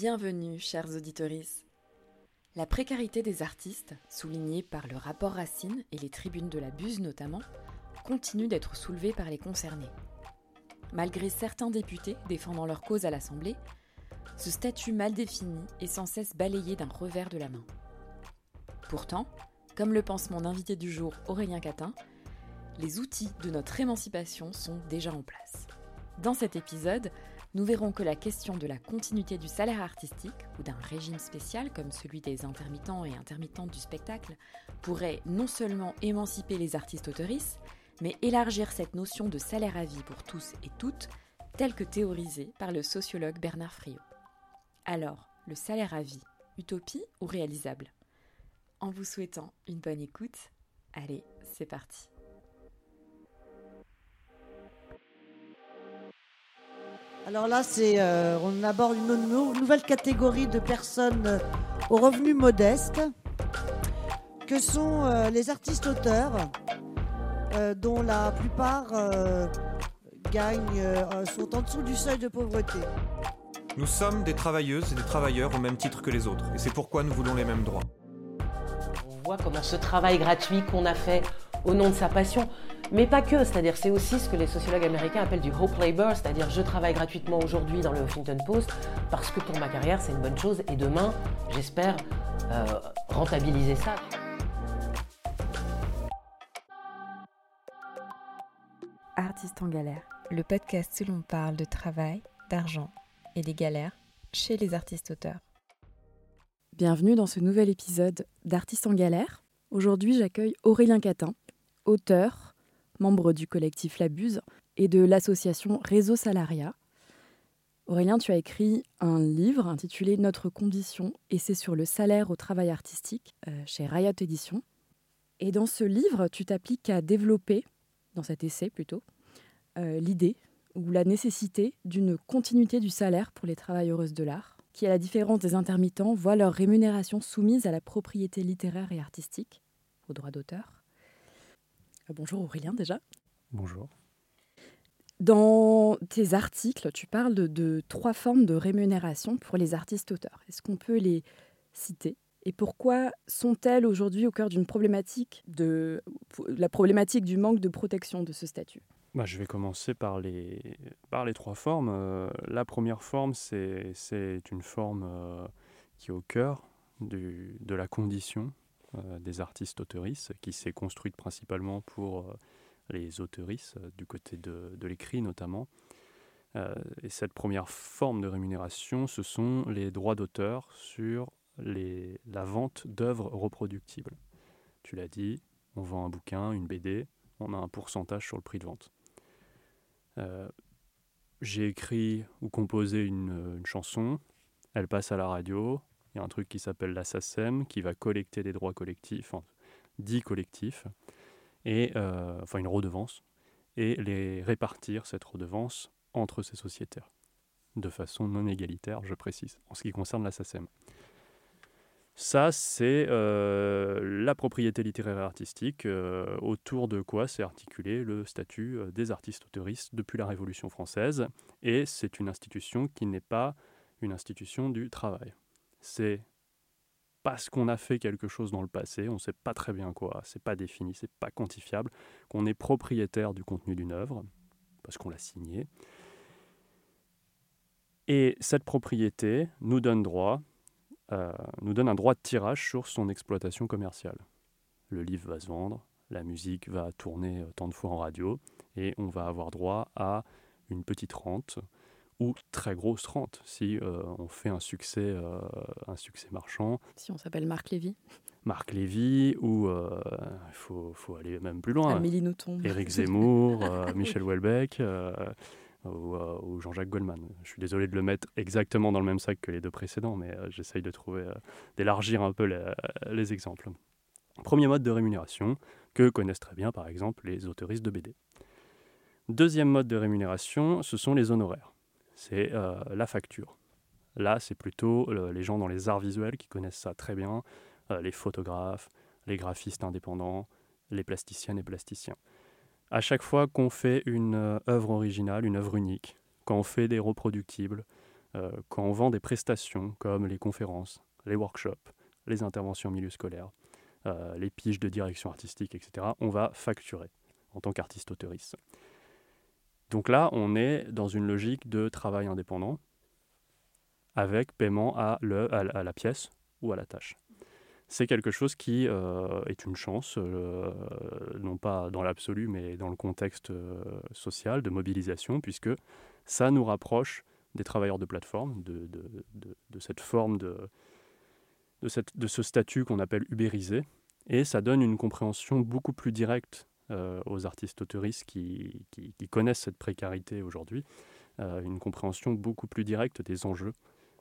Bienvenue, chers auditeurs. La précarité des artistes, soulignée par le rapport Racine et les tribunes de la Buse notamment, continue d'être soulevée par les concernés. Malgré certains députés défendant leur cause à l'Assemblée, ce statut mal défini est sans cesse balayé d'un revers de la main. Pourtant, comme le pense mon invité du jour Aurélien Catin, les outils de notre émancipation sont déjà en place. Dans cet épisode, nous verrons que la question de la continuité du salaire artistique ou d'un régime spécial comme celui des intermittents et intermittentes du spectacle pourrait non seulement émanciper les artistes autoristes, mais élargir cette notion de salaire à vie pour tous et toutes, telle que théorisée par le sociologue Bernard Friot. Alors, le salaire à vie, utopie ou réalisable? En vous souhaitant une bonne écoute, allez, c'est parti. Alors là, c'est, euh, on aborde une nouvelle catégorie de personnes euh, aux revenus modestes, que sont euh, les artistes-auteurs, dont la plupart gagnent, sont en dessous du seuil de pauvreté. Nous sommes des travailleuses et des travailleurs au même titre que les autres, et c'est pourquoi nous voulons les mêmes droits. On voit comment ce travail gratuit qu'on a fait au nom de sa passion, mais pas que, c'est-à-dire c'est aussi ce que les sociologues américains appellent du hope labor, c'est-à-dire je travaille gratuitement aujourd'hui dans le Huffington Post parce que pour ma carrière c'est une bonne chose et demain j'espère euh, rentabiliser ça. Artiste en galère, le podcast où l'on parle de travail, d'argent et des galères chez les artistes auteurs. Bienvenue dans ce nouvel épisode d'Artistes en galère. Aujourd'hui j'accueille Aurélien Catin, auteur, membre du collectif Labuse et de l'association Réseau Salariat. Aurélien, tu as écrit un livre intitulé Notre condition, et c'est sur le salaire au travail artistique euh, chez Riot Éditions. Et dans ce livre, tu t'appliques à développer, dans cet essai plutôt, euh, l'idée ou la nécessité d'une continuité du salaire pour les travailleuses de l'art, qui, à la différence des intermittents, voient leur rémunération soumise à la propriété littéraire et artistique, au droit d'auteur, bonjour Aurélien déjà. Bonjour. Dans tes articles, tu parles de, trois formes de rémunération pour les artistes-auteurs. Est-ce qu'on peut les citer? Et pourquoi sont-elles aujourd'hui au cœur d'une problématique de la problématique du manque de protection de ce statut? Bah, je vais commencer par les, par les trois formes. Euh, la première forme, c'est une forme euh, qui est au cœur du, de la condition euh, des artistes autoristes, qui s'est construite principalement pour euh, les autoristes, euh, du côté de, l'écrit notamment. et cette première forme de rémunération, ce sont les droits d'auteur sur les, la vente d'œuvres reproductibles. Tu l'as dit, on vend un bouquin, une BD, on a un pourcentage sur le prix de vente. J'ai écrit ou composé une, une, chanson, elle passe à la radio, il y a un truc qui s'appelle la SACEM qui va collecter des droits collectifs, dix collectifs, et, euh, enfin une redevance, et les répartir, cette redevance, entre ces sociétaires, de façon non égalitaire, je précise, en ce qui concerne la SACEM. Ça, c'est euh, la propriété littéraire et artistique, euh, autour de quoi s'est articulé le statut des artistes autoristes depuis la Révolution française. Et c'est une institution qui n'est pas une institution du travail c'est parce qu'on a fait quelque chose dans le passé, on ne sait pas très bien quoi, c'est pas défini, c'est pas quantifiable, qu'on est propriétaire du contenu d'une œuvre, parce qu'on l'a signé. Et cette propriété nous donne droit, euh, nous donne un droit de tirage sur son exploitation commerciale. Le livre va se vendre, la musique va tourner tant de fois en radio, et on va avoir droit à une petite rente ou très grosse rente si euh, on fait un succès, euh, un succès marchand. Si on s'appelle Marc Lévy. Marc Lévy, ou euh, il faut, faut, aller même plus loin. Amélie Nothomb. Éric Zemmour, Michel Houellebecq ou, Jean-Jacques Goldman. Je suis désolé de le mettre exactement dans le même sac que les deux précédents, mais j'essaye de trouver, d'élargir un peu les, les exemples. Premier mode de rémunération que connaissent très bien par exemple les autoristes de BD. Deuxième mode de rémunération, ce sont les honoraires c'est euh, la facture. Là, c'est plutôt euh, les gens dans les arts visuels qui connaissent ça très bien, euh, les photographes, les graphistes indépendants, les plasticiennes et plasticiens. À chaque fois qu'on fait une œuvre originale, une œuvre unique, quand on fait des reproductibles, quand on vend des prestations comme les conférences, les workshops, les interventions en milieu scolaire, les piges de direction artistique, etc., on va facturer en tant qu'artiste auteuriste. Donc là, on est dans une logique de travail indépendant avec paiement à, la pièce ou à la tâche. C'est quelque chose qui euh, est une chance, euh, non pas dans l'absolu, mais dans le contexte euh, social de mobilisation, puisque ça nous rapproche des travailleurs de plateforme, de, cette forme de, de ce statut qu'on appelle ubérisé, et ça donne une compréhension beaucoup plus directe aux artistes auteuristes qui, connaissent cette précarité aujourd'hui, une compréhension beaucoup plus directe des enjeux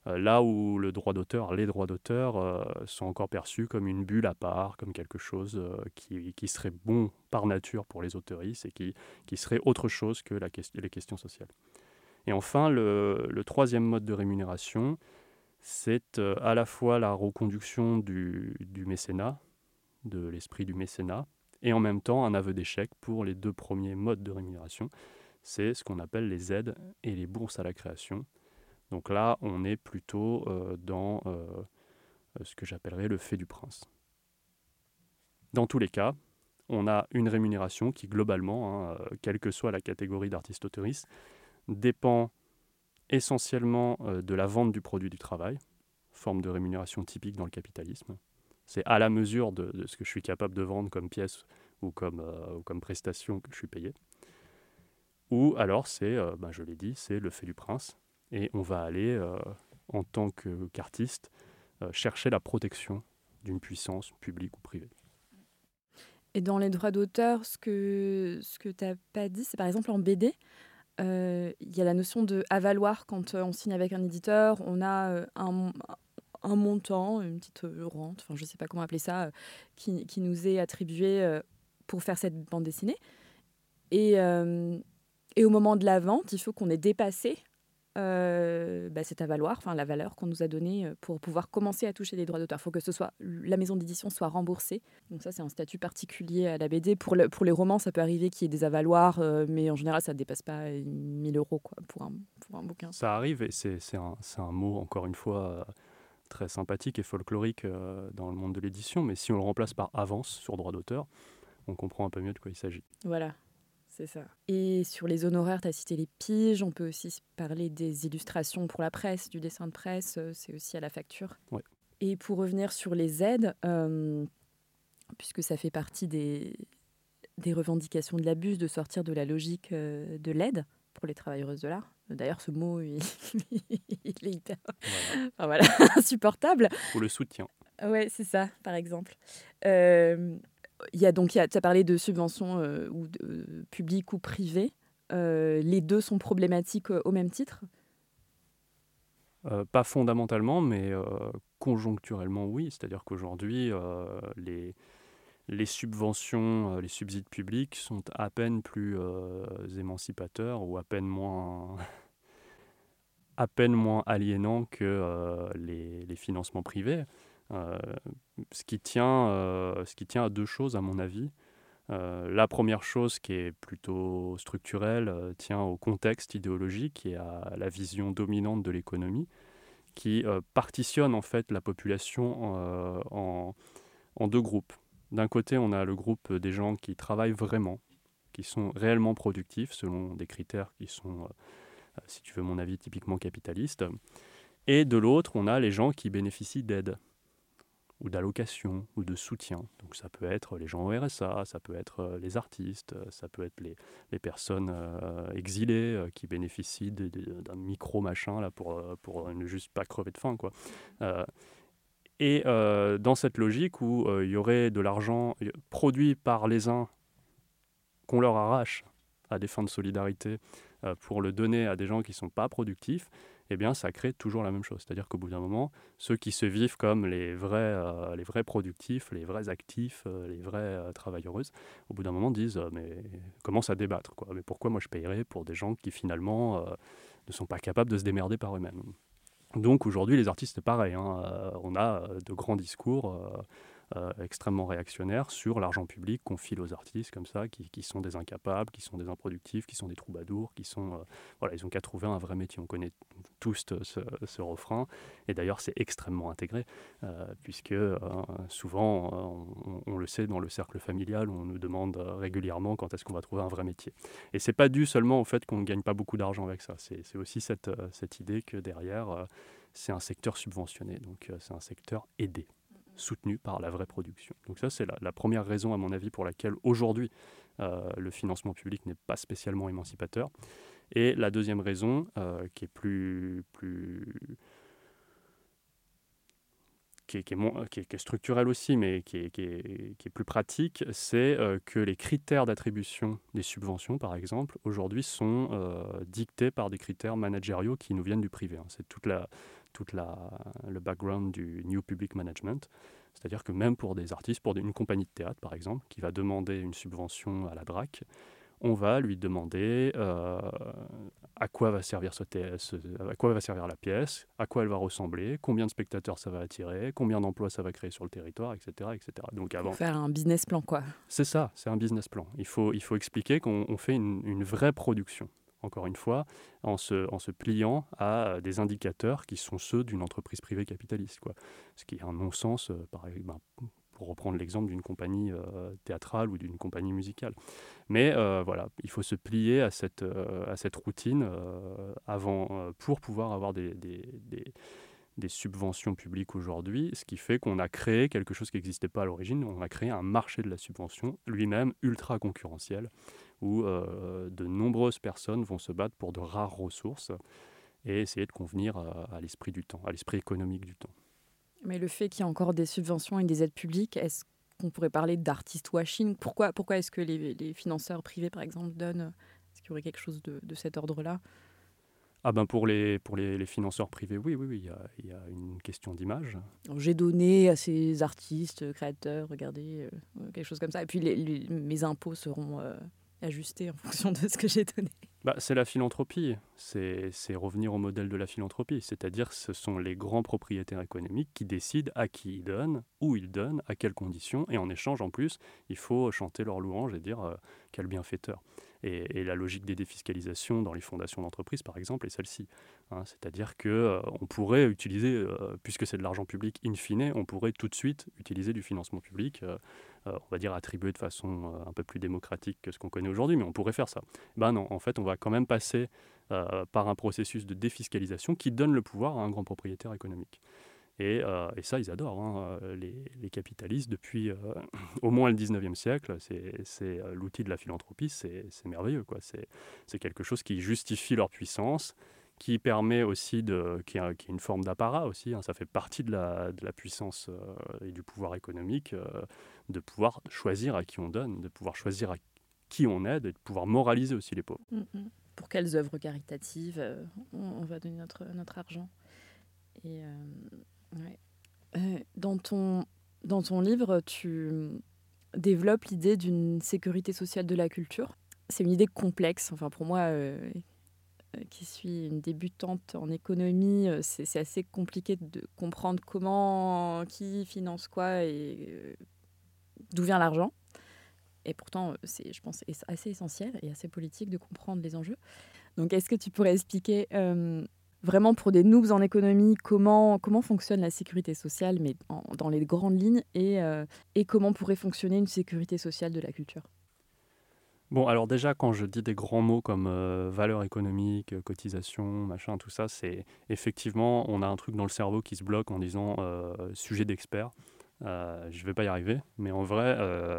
euh, là où le droit d'auteur, les droits d'auteur euh, sont encore perçus comme une bulle à part, comme quelque chose euh, qui, serait bon par nature pour les autoristes et qui, serait autre chose que les questions sociales. Et enfin, le, troisième mode de rémunération, c'est à la fois la reconduction du, du mécénat, de l'esprit du mécénat, et en même temps un aveu d'échec pour les deux premiers modes de rémunération. C'est ce qu'on appelle les aides et les bourses à la création, donc là, on est plutôt euh, dans euh, ce que j'appellerais le fait du prince. Dans tous les cas, on a une rémunération qui, globalement, hein, euh, quelle que soit la catégorie d'artiste auteuriste, dépend essentiellement de la vente du produit du travail, forme de rémunération typique dans le capitalisme. C'est à la mesure de, ce que je suis capable de vendre comme pièce ou comme, ou comme prestation que je suis payé. Ou alors c'est, ben, je l'ai dit, c'est le fait du prince, et on va aller, euh, en tant qu'artiste, euh, chercher la protection d'une puissance publique ou privée. Et dans les droits d'auteur, ce que, ce que tu n'as pas dit, c'est par exemple en BD, euh, il y a la notion de avaloir quand on signe avec un éditeur, on a un, un montant, une petite rente, enfin je ne sais pas comment appeler ça, qui, qui, nous est attribué pour faire cette bande dessinée. Et, et au moment de la vente, il faut qu'on ait dépassé euh, bah, c'est à valoir, enfin la valeur qu'on nous a donnée euh, pour pouvoir commencer à toucher les droits d'auteur. Il faut que ce soit la maison d'édition soit remboursée. Donc ça, c'est un statut particulier à la BD. Pour, le, pour les romans, ça peut arriver qu'il y ait des avaloirs, euh, mais en général, ça ne dépasse pas 1000 euros quoi, pour, un, pour un bouquin. Ça arrive et c'est un, un, mot, encore une fois, très sympathique et folklorique dans le monde de l'édition, mais si on le remplace par avance sur droit d'auteur, on comprend un peu mieux de quoi il s'agit. Voilà. C'est ça. Et sur les honoraires, tu as cité les piges. On peut aussi parler des illustrations pour la presse, du dessin de presse. Euh, c'est aussi à la facture. Et pour revenir sur les aides, euh, puisque ça fait partie des, des revendications de l'abus de sortir de la logique euh, de l'aide pour les travailleuses de l'art. D'ailleurs, ce mot, il, est hyper voilà. insupportable. Pour le soutien. Ouais, c'est ça, par exemple. Euh, il y a donc, tu as parlé de subventions euh, ou euh, publiques ou privées. Euh, les deux sont problématiques au même titre? Pas fondamentalement, mais conjoncturellement, oui. C'est-à-dire qu'aujourd'hui, les, les subventions, les subsides publics sont à peine plus émancipateurs ou à peine moins, à peine moins aliénants que les, les, financements privés. Euh, ce, qui tient, euh, ce qui tient à deux choses, à mon avis. Euh, la première chose qui est plutôt structurelle tient au contexte idéologique et à la vision dominante de l'économie qui partitionne en fait la population en, deux groupes. D'un côté, on a le groupe des gens qui travaillent vraiment, qui sont réellement productifs selon des critères qui sont, si tu veux mon avis, typiquement capitalistes. Et de l'autre, on a les gens qui bénéficient d'aide ou d'allocation ou de soutien. Donc ça peut être les gens au RSA, ça peut être euh, les artistes, euh, ça peut être les, les personnes euh, exilées qui bénéficient d'un micro machin pour, pour ne juste pas crever de faim. Quoi. Et dans cette logique où il y aurait de l'argent produit par les uns qu'on leur arrache à des fins de solidarité pour le donner à des gens qui ne sont pas productifs, eh bien, ça crée toujours la même chose. C'est-à-dire qu'au bout d'un moment, ceux qui se vivent comme les vrais, euh, les vrais productifs, les vrais actifs, euh, les vrais euh, travailleuses, au bout d'un moment disent mais commencent à débattre. Quoi. Mais pourquoi moi je payerais pour des gens qui finalement ne sont pas capables de se démerder par eux-mêmes? Donc aujourd'hui, les artistes, pareil. Hein. on a de grands discours. Extrêmement réactionnaires sur l'argent public qu'on file aux artistes comme ça, qui, sont des incapables, qui sont des improductifs, qui sont des troubadours, qui sont... voilà, ils ont qu'à trouver un vrai métier. On connaît tous ce, refrain. Et d'ailleurs, c'est extrêmement intégré, puisque souvent, on, le sait, dans le cercle familial, on nous demande régulièrement quand est-ce qu'on va trouver un vrai métier. Et c'est pas dû seulement au fait qu'on ne gagne pas beaucoup d'argent avec ça. C'est aussi cette idée que derrière, c'est un secteur subventionné, donc c'est un secteur aidé soutenu par la vraie production. Donc ça, c'est la, première raison, à mon avis, pour laquelle aujourd'hui, euh, le financement public n'est pas spécialement émancipateur. Et la deuxième raison, euh, qui est plus, qui est, structurelle aussi, mais qui est, qui est plus pratique, c'est euh, que les critères d'attribution des subventions, par exemple, aujourd'hui sont dictés par des critères managériaux qui nous viennent du privé. Hein. C'est toute la, toute la, le background du New Public Management. C'est-à-dire que même pour des artistes, pour une compagnie de théâtre par exemple, qui va demander une subvention à la DRAC, on va lui demander euh, à quoi va servir ce, à quoi va servir la pièce, à quoi elle va ressembler, combien de spectateurs ça va attirer, combien d'emplois ça va créer sur le territoire, etc., etc. Donc avant faire un business plan quoi. C'est ça, c'est un business plan. Il faut il faut expliquer qu'on fait une, une, vraie production encore une fois, en se, pliant à euh, des indicateurs qui sont ceux d'une entreprise privée capitaliste. Quoi. Ce qui est un non-sens, euh, ben, pour reprendre l'exemple d'une compagnie euh, théâtrale ou d'une compagnie musicale. Mais voilà, il faut se plier à cette, à cette routine avant, pour pouvoir avoir des, des des subventions publiques aujourd'hui, ce qui fait qu'on a créé quelque chose qui n'existait pas à l'origine, on a créé un marché de la subvention lui-même ultra concurrentiel, où euh, de nombreuses personnes vont se battre pour de rares ressources et essayer de convenir à, l'esprit du temps, à l'esprit économique du temps. Mais le fait qu'il y ait encore des subventions et des aides publiques, est-ce qu'on pourrait parler d'artist washing? Pourquoi, pourquoi est-ce que les, financeurs privés, par exemple, donnent Est-ce qu'il y aurait quelque chose de, cet ordre-là? Ah ben pour les, pour les, financeurs privés, oui, oui, oui, il y a, y a une question d'image. J'ai donné à ces artistes, créateurs, regardez, euh, quelque chose comme ça. Et puis les, mes impôts seront euh, ajuster en fonction de ce que j'ai donné. Bah, c'est la philanthropie, c'est revenir au modèle de la philanthropie, c'est-à-dire ce sont les grands propriétaires économiques qui décident à qui ils donnent, où ils donnent, à quelles conditions, et en échange en plus, il faut chanter leur louange et dire euh, quel bienfaiteur. Et, la logique des défiscalisations dans les fondations d'entreprise, par exemple, est celle-ci. Hein. C'est-à-dire qu'on euh, pourrait utiliser, euh, puisque c'est de l'argent public in fine, on pourrait tout de suite utiliser du financement public, euh, on va dire attribué de façon un peu plus démocratique que ce qu'on connaît aujourd'hui, mais on pourrait faire ça. Ben non, en fait, on va quand même passer par un processus de défiscalisation qui donne le pouvoir à un grand propriétaire économique. Euh, et, ça, ils adorent. Hein, euh, les, capitalistes, depuis euh, au moins le 19e siècle, c'est l'outil de la philanthropie, c'est merveilleux. C'est quelque chose qui justifie leur puissance, qui permet aussi de, qui, a, une forme d'apparat aussi. Hein, ça fait partie de la, puissance et du pouvoir économique de pouvoir choisir à qui on donne, de pouvoir choisir à qui on aide et de pouvoir moraliser aussi les pauvres. Mm, mm. Pour quelles œuvres caritatives on, va donner notre, notre argent? Et, euh, dans, ton, dans ton livre, tu développes l'idée d'une sécurité sociale de la culture. C'est une idée complexe. Enfin, pour moi, euh, euh, qui suis une débutante en économie, c'est assez compliqué de comprendre comment, qui finance quoi et d'où vient l'argent. Et pourtant, c'est, je pense, assez essentiel et assez politique de comprendre les enjeux. Donc, est-ce que tu pourrais expliquer vraiment pour des noobs en économie, comment, comment fonctionne la sécurité sociale, mais dans les grandes lignes, et, euh, et comment pourrait fonctionner une sécurité sociale de la culture? Bon, alors déjà, quand je dis des grands mots comme euh, valeur économique, cotisation, machin, tout ça, c'est effectivement, on a un truc dans le cerveau qui se bloque en disant euh, sujet d'expert. je ne vais pas y arriver, mais en vrai,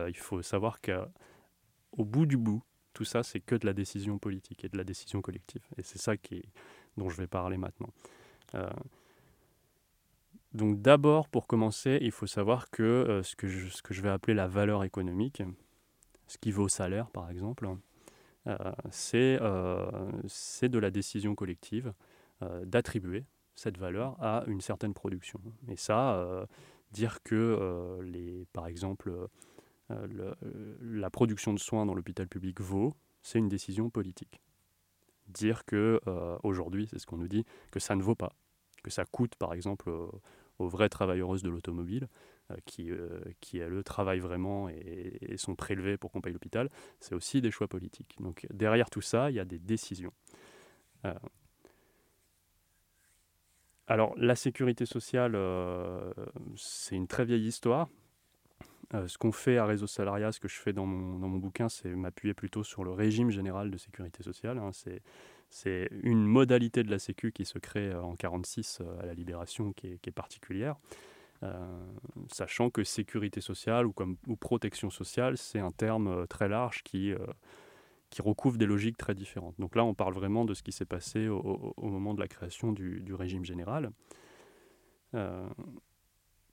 il faut savoir qu'au bout du bout, tout ça, c'est que de la décision politique et de la décision collective. Et c'est ça qui dont je vais parler maintenant. Euh, donc d'abord, pour commencer, il faut savoir que euh, ce, que je, vais appeler la valeur économique, ce qui vaut salaire par exemple, euh, c'est de la décision collective d'attribuer cette valeur à une certaine production. Et ça, dire que, par exemple, la production de soins dans l'hôpital public vaut, c'est une décision politique dire que euh, aujourd'hui, c'est ce qu'on nous dit, que ça ne vaut pas, que ça coûte par exemple aux vraies travailleuses de l'automobile, euh, qui, euh, qui elles travaillent vraiment et, sont prélevées pour qu'on paye l'hôpital, c'est aussi des choix politiques. Donc derrière tout ça, il y a des décisions. alors, la sécurité sociale, c'est une très vieille histoire. Ce qu'on fait à Réseau Salariat, ce que je fais dans mon, dans mon bouquin, c'est m'appuyer plutôt sur le régime général de sécurité sociale. Hein. c'est une modalité de la Sécu qui se crée en 1946 à la Libération qui est, particulière. sachant que sécurité sociale ou, comme, ou protection sociale, c'est un terme très large qui, qui recouvre des logiques très différentes. Donc là, on parle vraiment de ce qui s'est passé au, moment de la création du, régime général. Euh,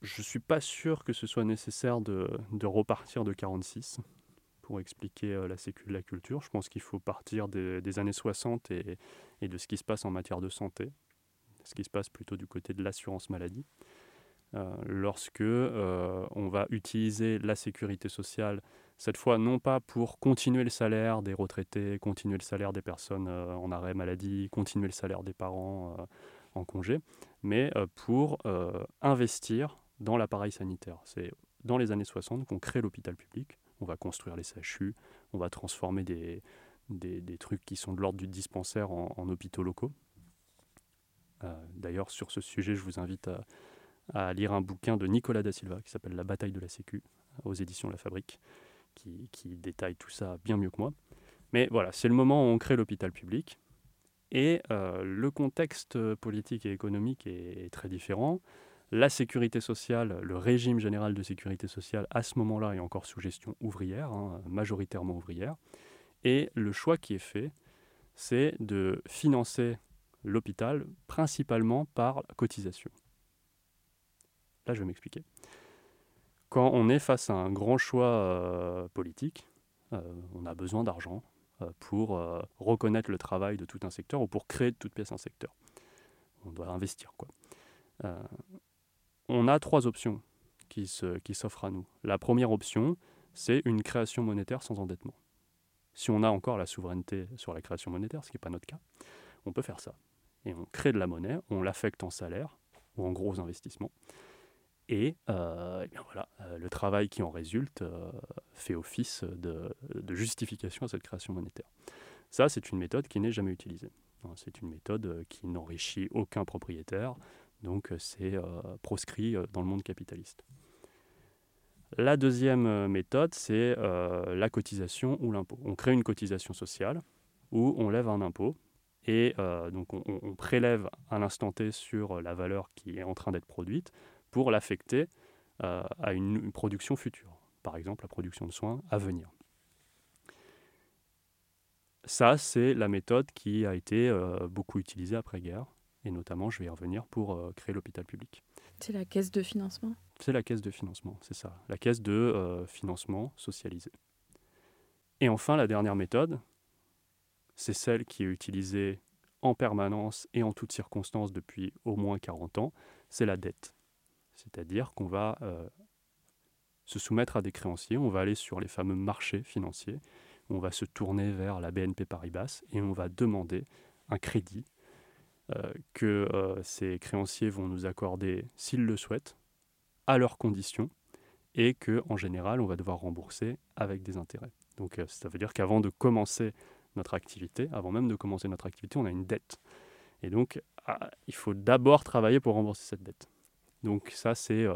je suis pas sûr que ce soit nécessaire de, repartir de 46 pour expliquer euh, la sécu de la culture. Je pense qu'il faut partir des, années 60 et, de ce qui se passe en matière de santé, ce qui se passe plutôt du côté de l'assurance maladie. Euh, lorsque on va utiliser la sécurité sociale cette fois, non pas pour continuer le salaire des retraités, continuer le salaire des personnes euh, en arrêt maladie, continuer le salaire des parents euh, en congé, mais euh, pour investir dans l'appareil sanitaire. C'est dans les années 60 qu'on crée l'hôpital public. On va construire les CHU, on va transformer des, des, trucs qui sont de l'ordre du dispensaire en, hôpitaux locaux. D'ailleurs, sur ce sujet, je vous invite à, lire un bouquin de Nicolas da Silva qui s'appelle La bataille de la Sécu aux éditions La Fabrique qui, détaille tout ça bien mieux que moi. Mais voilà, c'est le moment où on crée l'hôpital public. Et euh, le contexte politique et économique est, très différent. La sécurité sociale, le régime général de sécurité sociale, à ce moment-là, est encore sous gestion ouvrière, hein, majoritairement ouvrière. Et le choix qui est fait, c'est de financer l'hôpital principalement par cotisation. Là, je vais m'expliquer quand on est face à un grand choix euh, politique, euh, on a besoin d'argent euh, pour reconnaître le travail de tout un secteur ou pour créer de toute pièce un secteur. On doit investir. Quoi. On a trois options qui, s'offrent à nous. La première option, c'est une création monétaire sans endettement. Si on a encore la souveraineté sur la création monétaire, ce qui n'est pas notre cas, on peut faire ça. Et on crée de la monnaie, on l'affecte en salaire ou en gros investissements. Et, euh, eh voilà, euh, le travail qui en résulte euh, fait office de, justification à cette création monétaire. Ça, c'est une méthode qui n'est jamais utilisée. Hein, c'est une méthode qui n'enrichit aucun propriétaire, donc c'est proscrit dans le monde capitaliste. La deuxième méthode, c'est la cotisation ou l'impôt. On crée une cotisation sociale où on lève un impôt et donc on, prélève à l'instant T sur la valeur qui est en train d'être produite pour l'affecter euh, à une, production future, par exemple la production de soins à venir. Ça, c'est la méthode qui a été euh, beaucoup utilisée après-guerre, et notamment, je vais y revenir, pour euh, créer l'hôpital public. C'est la caisse de financement? C'est la caisse de financement, c'est ça, la caisse de financement socialisé. Et enfin, la dernière méthode, c'est celle qui est utilisée en permanence et en toutes circonstances depuis au moins 40 ans, c'est la dette. C'est-à-dire qu'on va euh, se soumettre à des créanciers, on va aller sur les fameux marchés financiers, on va se tourner vers la BNP Paribas et on va demander un crédit euh, que euh, ces créanciers vont nous accorder s'ils le souhaitent, à leurs conditions, et que en général on va devoir rembourser avec des intérêts. Donc ça veut dire qu'avant de commencer notre activité, avant même de commencer notre activité, on a une dette. Et donc ah, il faut d'abord travailler pour rembourser cette dette. Donc ça, c'est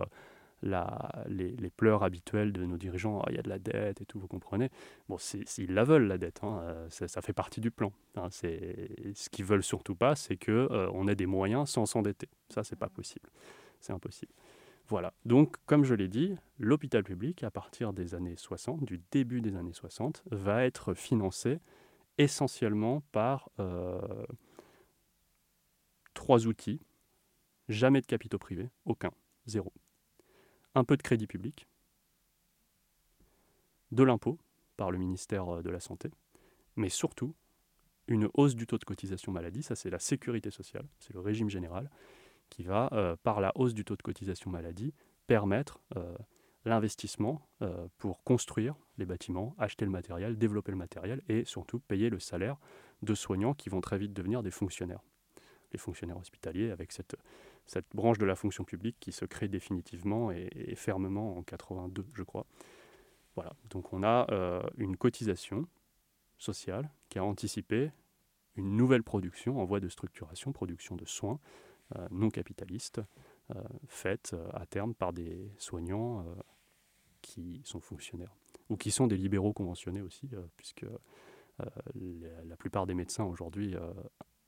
euh, les, pleurs habituelles de nos dirigeants. Ah, il y a de la dette et tout, vous comprenez. Bon, s'ils la veulent, la dette, hein, euh, ça, fait partie du plan. Hein, ce qu'ils veulent surtout pas, c'est qu'on euh, on ait des moyens sans s'endetter. Ça, c'est pas possible. C'est impossible. Voilà. Donc, comme je l'ai dit, l'hôpital public, à partir des années 60, du début des années 60, va être financé essentiellement par trois outils Jamais de capitaux privés, aucun, zéro. Un peu de crédit public, de l'impôt par le ministère euh, de la Santé, mais surtout une hausse du taux de cotisation maladie, ça c'est la sécurité sociale, c'est le régime général, qui va, euh, par la hausse du taux de cotisation maladie, permettre euh, l'investissement pour construire les bâtiments, acheter le matériel, développer le matériel et surtout payer le salaire de soignants qui vont très vite devenir des fonctionnaires. Les fonctionnaires hospitaliers avec cette cette branche de la fonction publique qui se crée définitivement et, fermement en 82, je crois. Voilà, donc on a euh, une cotisation sociale qui a anticipé une nouvelle production en voie de structuration, production de soins, non capitalistes, faites à terme par des soignants qui sont fonctionnaires ou qui sont des libéraux conventionnés aussi, puisque la, plupart des médecins aujourd'hui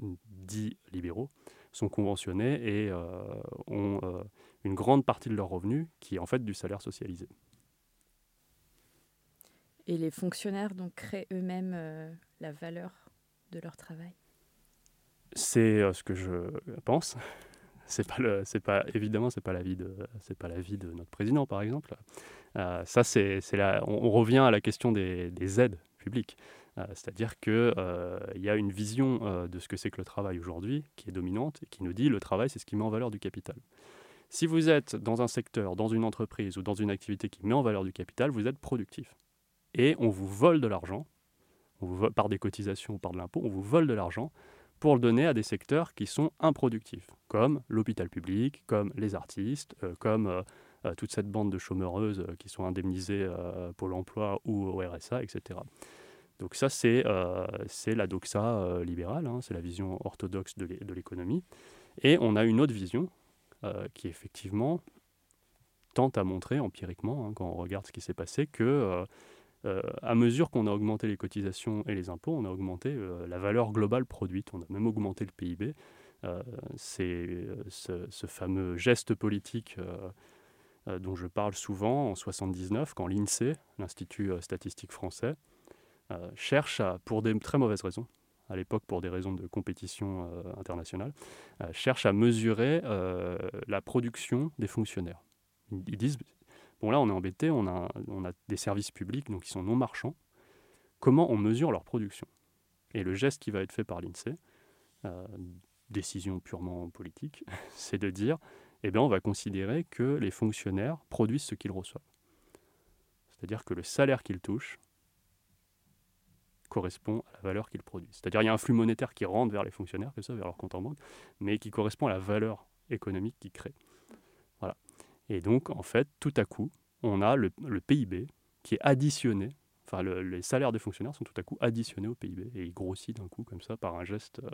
dits libéraux sont conventionnés et ont une grande partie de leurs revenus qui est en fait du salaire socialisé. Et les fonctionnaires donc créent eux-mêmes euh, la valeur de leur travail? C'est euh, ce que je pense. C'est pas le, c'est pas évidemment c'est pas l'avis de, c'est pas l'avis de notre président par exemple. Euh, ça c'est, c'est la, on, revient à la question des, des aides publiques. C'est-à-dire que il y a une vision de ce que c'est que le travail aujourd'hui qui est dominante et qui nous dit le travail c'est ce qui met en valeur du capital. Si vous êtes dans un secteur, dans une entreprise ou dans une activité qui met en valeur du capital, vous êtes productif et on vous vole de l'argent, par des cotisations ou par de l'impôt, on vous vole de l'argent pour le donner à des secteurs qui sont improductifs, comme l'hôpital public, comme les artistes, euh, comme euh, euh, toute cette bande de chômeureuses qui sont indemnisées pour l'emploi ou au RSA, etc. Donc ça, c'est la doxa libérale, hein, c'est la vision orthodoxe de l'économie. Et on a une autre vision qui effectivement tente à montrer empiriquement, hein, quand on regarde ce qui s'est passé, que euh, à mesure qu'on a augmenté les cotisations et les impôts, on a augmenté euh, la valeur globale produite, on a même augmenté le PIB. Euh, c'est ce, fameux geste politique dont je parle souvent en 79, quand l'INSEE, l'Institut statistique français, cherche, à, pour des très mauvaises raisons, à l'époque pour des raisons de compétition internationale, cherche à mesurer la production des fonctionnaires. Ils disent Bon, là, on est embêté, on a, on a des services publics donc qui sont non marchands. Comment on mesure leur production? Et le geste qui va être fait par l'INSEE, euh, décision purement politique, c'est de dire eh bien, on va considérer que les fonctionnaires produisent ce qu'ils reçoivent. C'est-à-dire que le salaire qu'ils touchent correspond à la valeur qu'ils produisent. C'est-à-dire qu'il y a un flux monétaire qui rentre vers les fonctionnaires, que ça, vers leur compte en banque, mais qui correspond à la valeur économique qu'ils créent. Et donc, en fait, tout à coup, on a le, PIB qui est additionné, enfin, les salaires des fonctionnaires sont tout à coup additionnés au PIB, et il grossit d'un coup comme ça par un geste. Euh,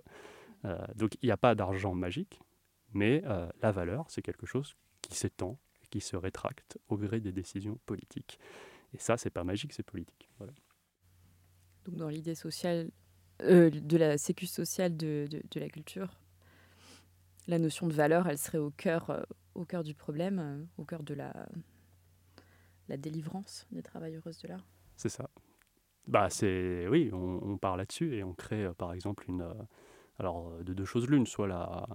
euh, donc, il n'y a pas d'argent magique, mais euh, la valeur, c'est quelque chose qui s'étend, qui se rétracte au gré des décisions politiques. Et ça, c'est pas magique, c'est politique. Dans l'idée sociale, de la sécu sociale de, la culture, la notion de valeur, elle serait au cœur, au cœur du problème, euh, au cœur de la, délivrance des travailleuses de l'art. C'est ça. Bah, c'est oui, on, on part là-dessus et on crée euh, par exemple une euh, alors de deux choses l'une, soit la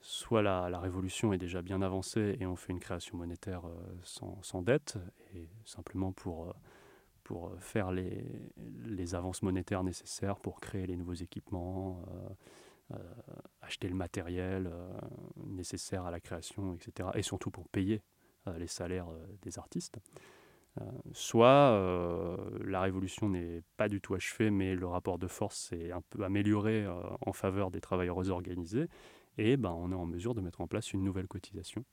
soit la, la, révolution est déjà bien avancée et on fait une création monétaire sans, sans, dette et simplement pour pour faire les, avances monétaires nécessaires pour créer les nouveaux équipements, euh, acheter le matériel euh, nécessaire à la création, etc. Et surtout pour payer euh, les salaires des artistes. soit la révolution n'est pas du tout achevée, mais le rapport de force s'est un peu amélioré en faveur des travailleurs organisés, et ben, on est en mesure de mettre en place une nouvelle cotisation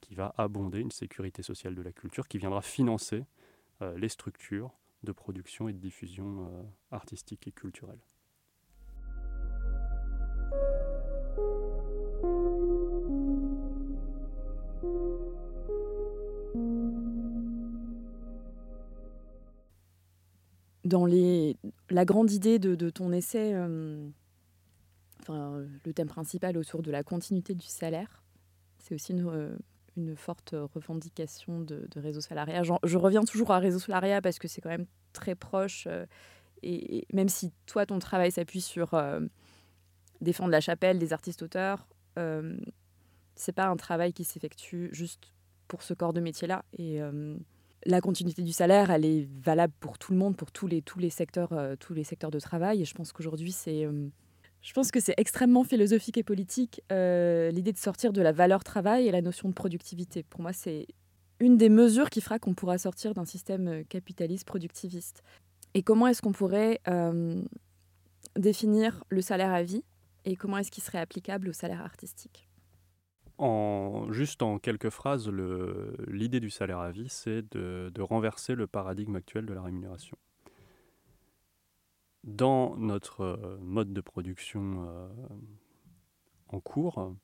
qui va abonder une sécurité sociale de la culture, qui viendra financer les structures de production et de diffusion artistique et culturelle. dans les, la grande idée de, ton essai, euh, le thème principal autour de la continuité du salaire, c'est aussi une, euh, une, forte revendication de, réseau salariat. je reviens toujours à réseau salariat parce que c'est quand même très proche. Euh, et, même si toi, ton travail s'appuie sur défendre la chapelle des artistes-auteurs, c'est pas un travail qui s'effectue juste pour ce corps de métier-là. Et la continuité du salaire, elle est valable pour tout le monde, pour tous les, tous les, secteurs, euh, tous les secteurs de travail. Et je pense qu'aujourd'hui, c'est, euh, je pense que c'est extrêmement philosophique et politique euh, l'idée de sortir de la valeur travail et la notion de productivité. Pour moi, c'est une des mesures qui fera qu'on pourra sortir d'un système capitaliste productiviste. Et comment est-ce qu'on pourrait définir le salaire à vie et comment est-ce qu'il serait applicable au salaire artistique? Juste en quelques phrases, l'idée du salaire à vie, c'est de, renverser le paradigme actuel de la rémunération. Dans notre euh, mode de production euh, en cours,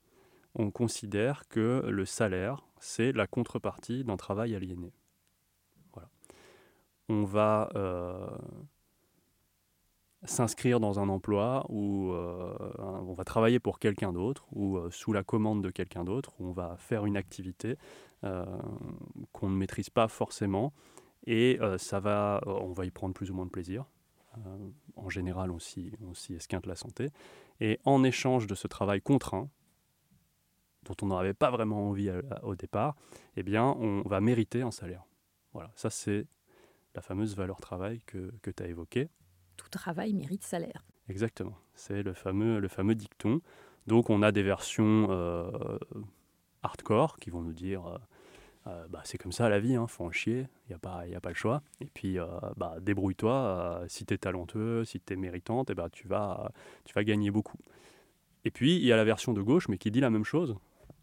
on considère que le salaire, c'est la contrepartie d'un travail aliéné. On va euh, s'inscrire dans un emploi où on va travailler pour quelqu'un d'autre ou sous la commande de quelqu'un d'autre, où on va faire une activité qu'on ne maîtrise pas forcément et ça va, on va y prendre plus ou moins de plaisir. En général, on s'y esquinte la santé. Et en échange de ce travail contraint, dont on n'avait pas vraiment envie au départ, eh bien, on va mériter un salaire. Voilà, ça c'est la fameuse valeur travail que, que tu as évoquée. Tout travail mérite salaire. Exactement, c'est le fameux, le fameux dicton. Donc on a des versions euh, hardcore qui vont nous dire euh, euh, bah, c'est comme ça la vie, hein, faut en chier, il n'y a, pas, y a pas le choix. Et puis bah, débrouille-toi, si tu es talentueux, si tu es méritante, et eh bah, tu, vas, tu vas gagner beaucoup. Et puis il y a la version de gauche, mais qui dit la même chose,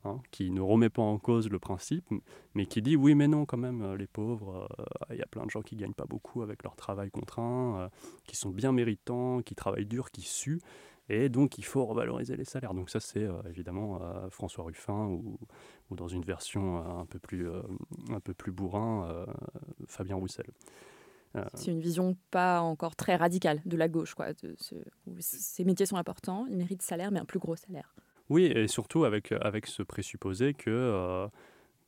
Hein, qui ne remet pas en cause le principe, mais qui dit oui mais non quand même, euh, les pauvres, euh, il y a plein de gens qui gagnent pas beaucoup avec leur travail contraint, euh, qui sont bien méritants, qui travaillent dur, qui suent, et donc il faut revaloriser les salaires. Donc ça c'est évidemment François Ruffin ou, ou, dans une version un peu plus, un peu plus bourrin, Fabien Roussel. C'est une vision pas encore très radicale de la gauche. Quoi, ces métiers sont importants, ils méritent salaire, mais un plus gros salaire. Oui, et surtout avec, avec ce présupposé que euh,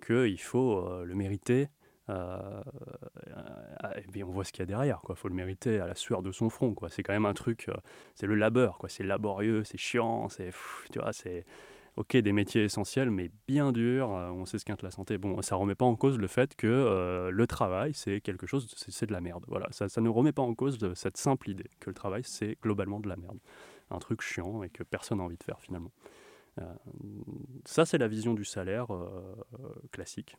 qu'il faut euh, le mériter. Euh, et bien on voit ce qu'il y a derrière. Il faut le mériter à la sueur de son front. C'est quand même un truc, c'est le labeur. C'est laborieux, c'est chiant, c'est, tu vois, c'est ok des métiers essentiels, mais bien durs. on s'esquinte la santé. Bon, ça remet pas en cause le fait que le travail, c'est quelque chose, c'est de la merde. Voilà, ça, ça ne remet pas en cause cette simple idée que le travail, c'est globalement de la merde. Un truc chiant et que personne n'a envie de faire finalement. Euh, ça, c'est la vision du salaire euh, classique.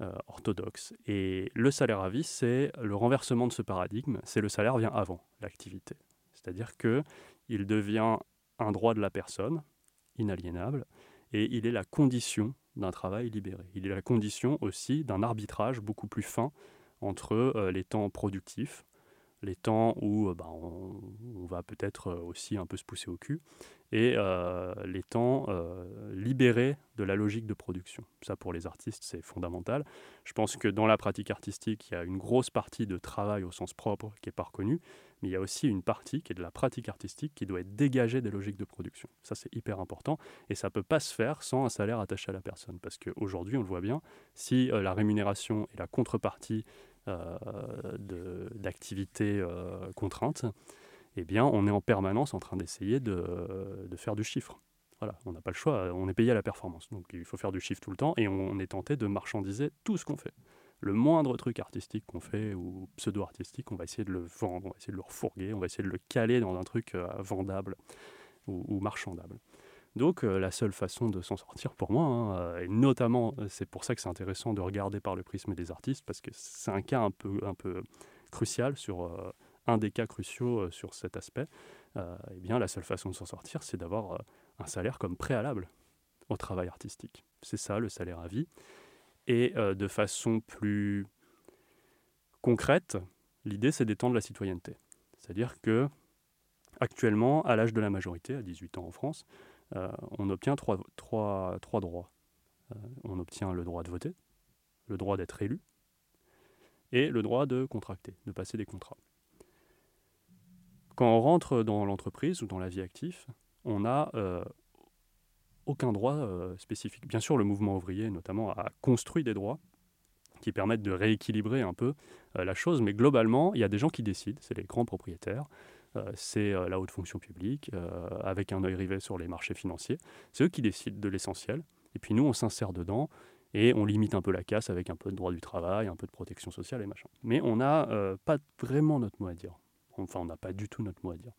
Euh, orthodoxe. Et le salaire à vie, c'est le renversement de ce paradigme, c'est le salaire vient avant l'activité. C'est-à-dire que il devient un droit de la personne, inaliénable, et il est la condition d'un travail libéré. Il est la condition aussi d'un arbitrage beaucoup plus fin entre les temps productifs, les temps où bah, on, va peut-être aussi un peu se pousser au cul, et euh, les temps euh, libérés de la logique de production. Ça, pour les artistes, c'est fondamental. Je pense que dans la pratique artistique, il y a une grosse partie de travail au sens propre qui n'est pas reconnue, mais il y a aussi une partie qui est de la pratique artistique qui doit être dégagée des logiques de production. Ça, c'est hyper important, et ça ne peut pas se faire sans un salaire attaché à la personne, parce qu'aujourd'hui, on le voit bien, si euh, la rémunération est la contrepartie d'activités contraintes, eh bien, on est en permanence en train d'essayer de, faire du chiffre. Voilà, on n'a pas le choix, on est payé à la performance. Donc il faut faire du chiffre tout le temps et on est tenté de marchandiser tout ce qu'on fait. Le moindre truc artistique qu'on fait ou pseudo-artistique, on va essayer de le vendre, on va essayer de le refourguer, on va essayer de le caler dans un truc euh, vendable ou, marchandable. Donc euh, la seule façon de s'en sortir pour moi, hein, euh, et notamment c'est pour ça que c'est intéressant de regarder par le prisme des artistes, parce que c'est un cas un peu, un peu crucial sur un des cas cruciaux euh, sur cet aspect, euh, eh bien, la seule façon de s'en sortir, c'est d'avoir euh, un salaire comme préalable au travail artistique. C'est ça le salaire à vie. Et de façon plus concrète, l'idée c'est d'étendre la citoyenneté. C'est-à-dire que actuellement, à l'âge de la majorité, à 18 ans en France, on obtient trois, droits. on obtient le droit de voter, le droit d'être élu et le droit de contracter, de passer des contrats. Quand on rentre dans l'entreprise ou dans la vie active, on n'a euh, aucun droit euh, spécifique. Bien sûr, le mouvement ouvrier, notamment, a construit des droits qui permettent de rééquilibrer un peu euh, la chose, mais globalement, il y a des gens qui décident, c'est les grands propriétaires, c'est la haute fonction publique, avec un œil rivé sur les marchés financiers, c'est eux qui décident de l'essentiel, et puis nous, on s'insère dedans, et on limite un peu la casse avec un peu de droit du travail, un peu de protection sociale et machin. Mais on n'a pas vraiment notre mot à dire. Enfin, on n'a pas du tout notre mot à dire.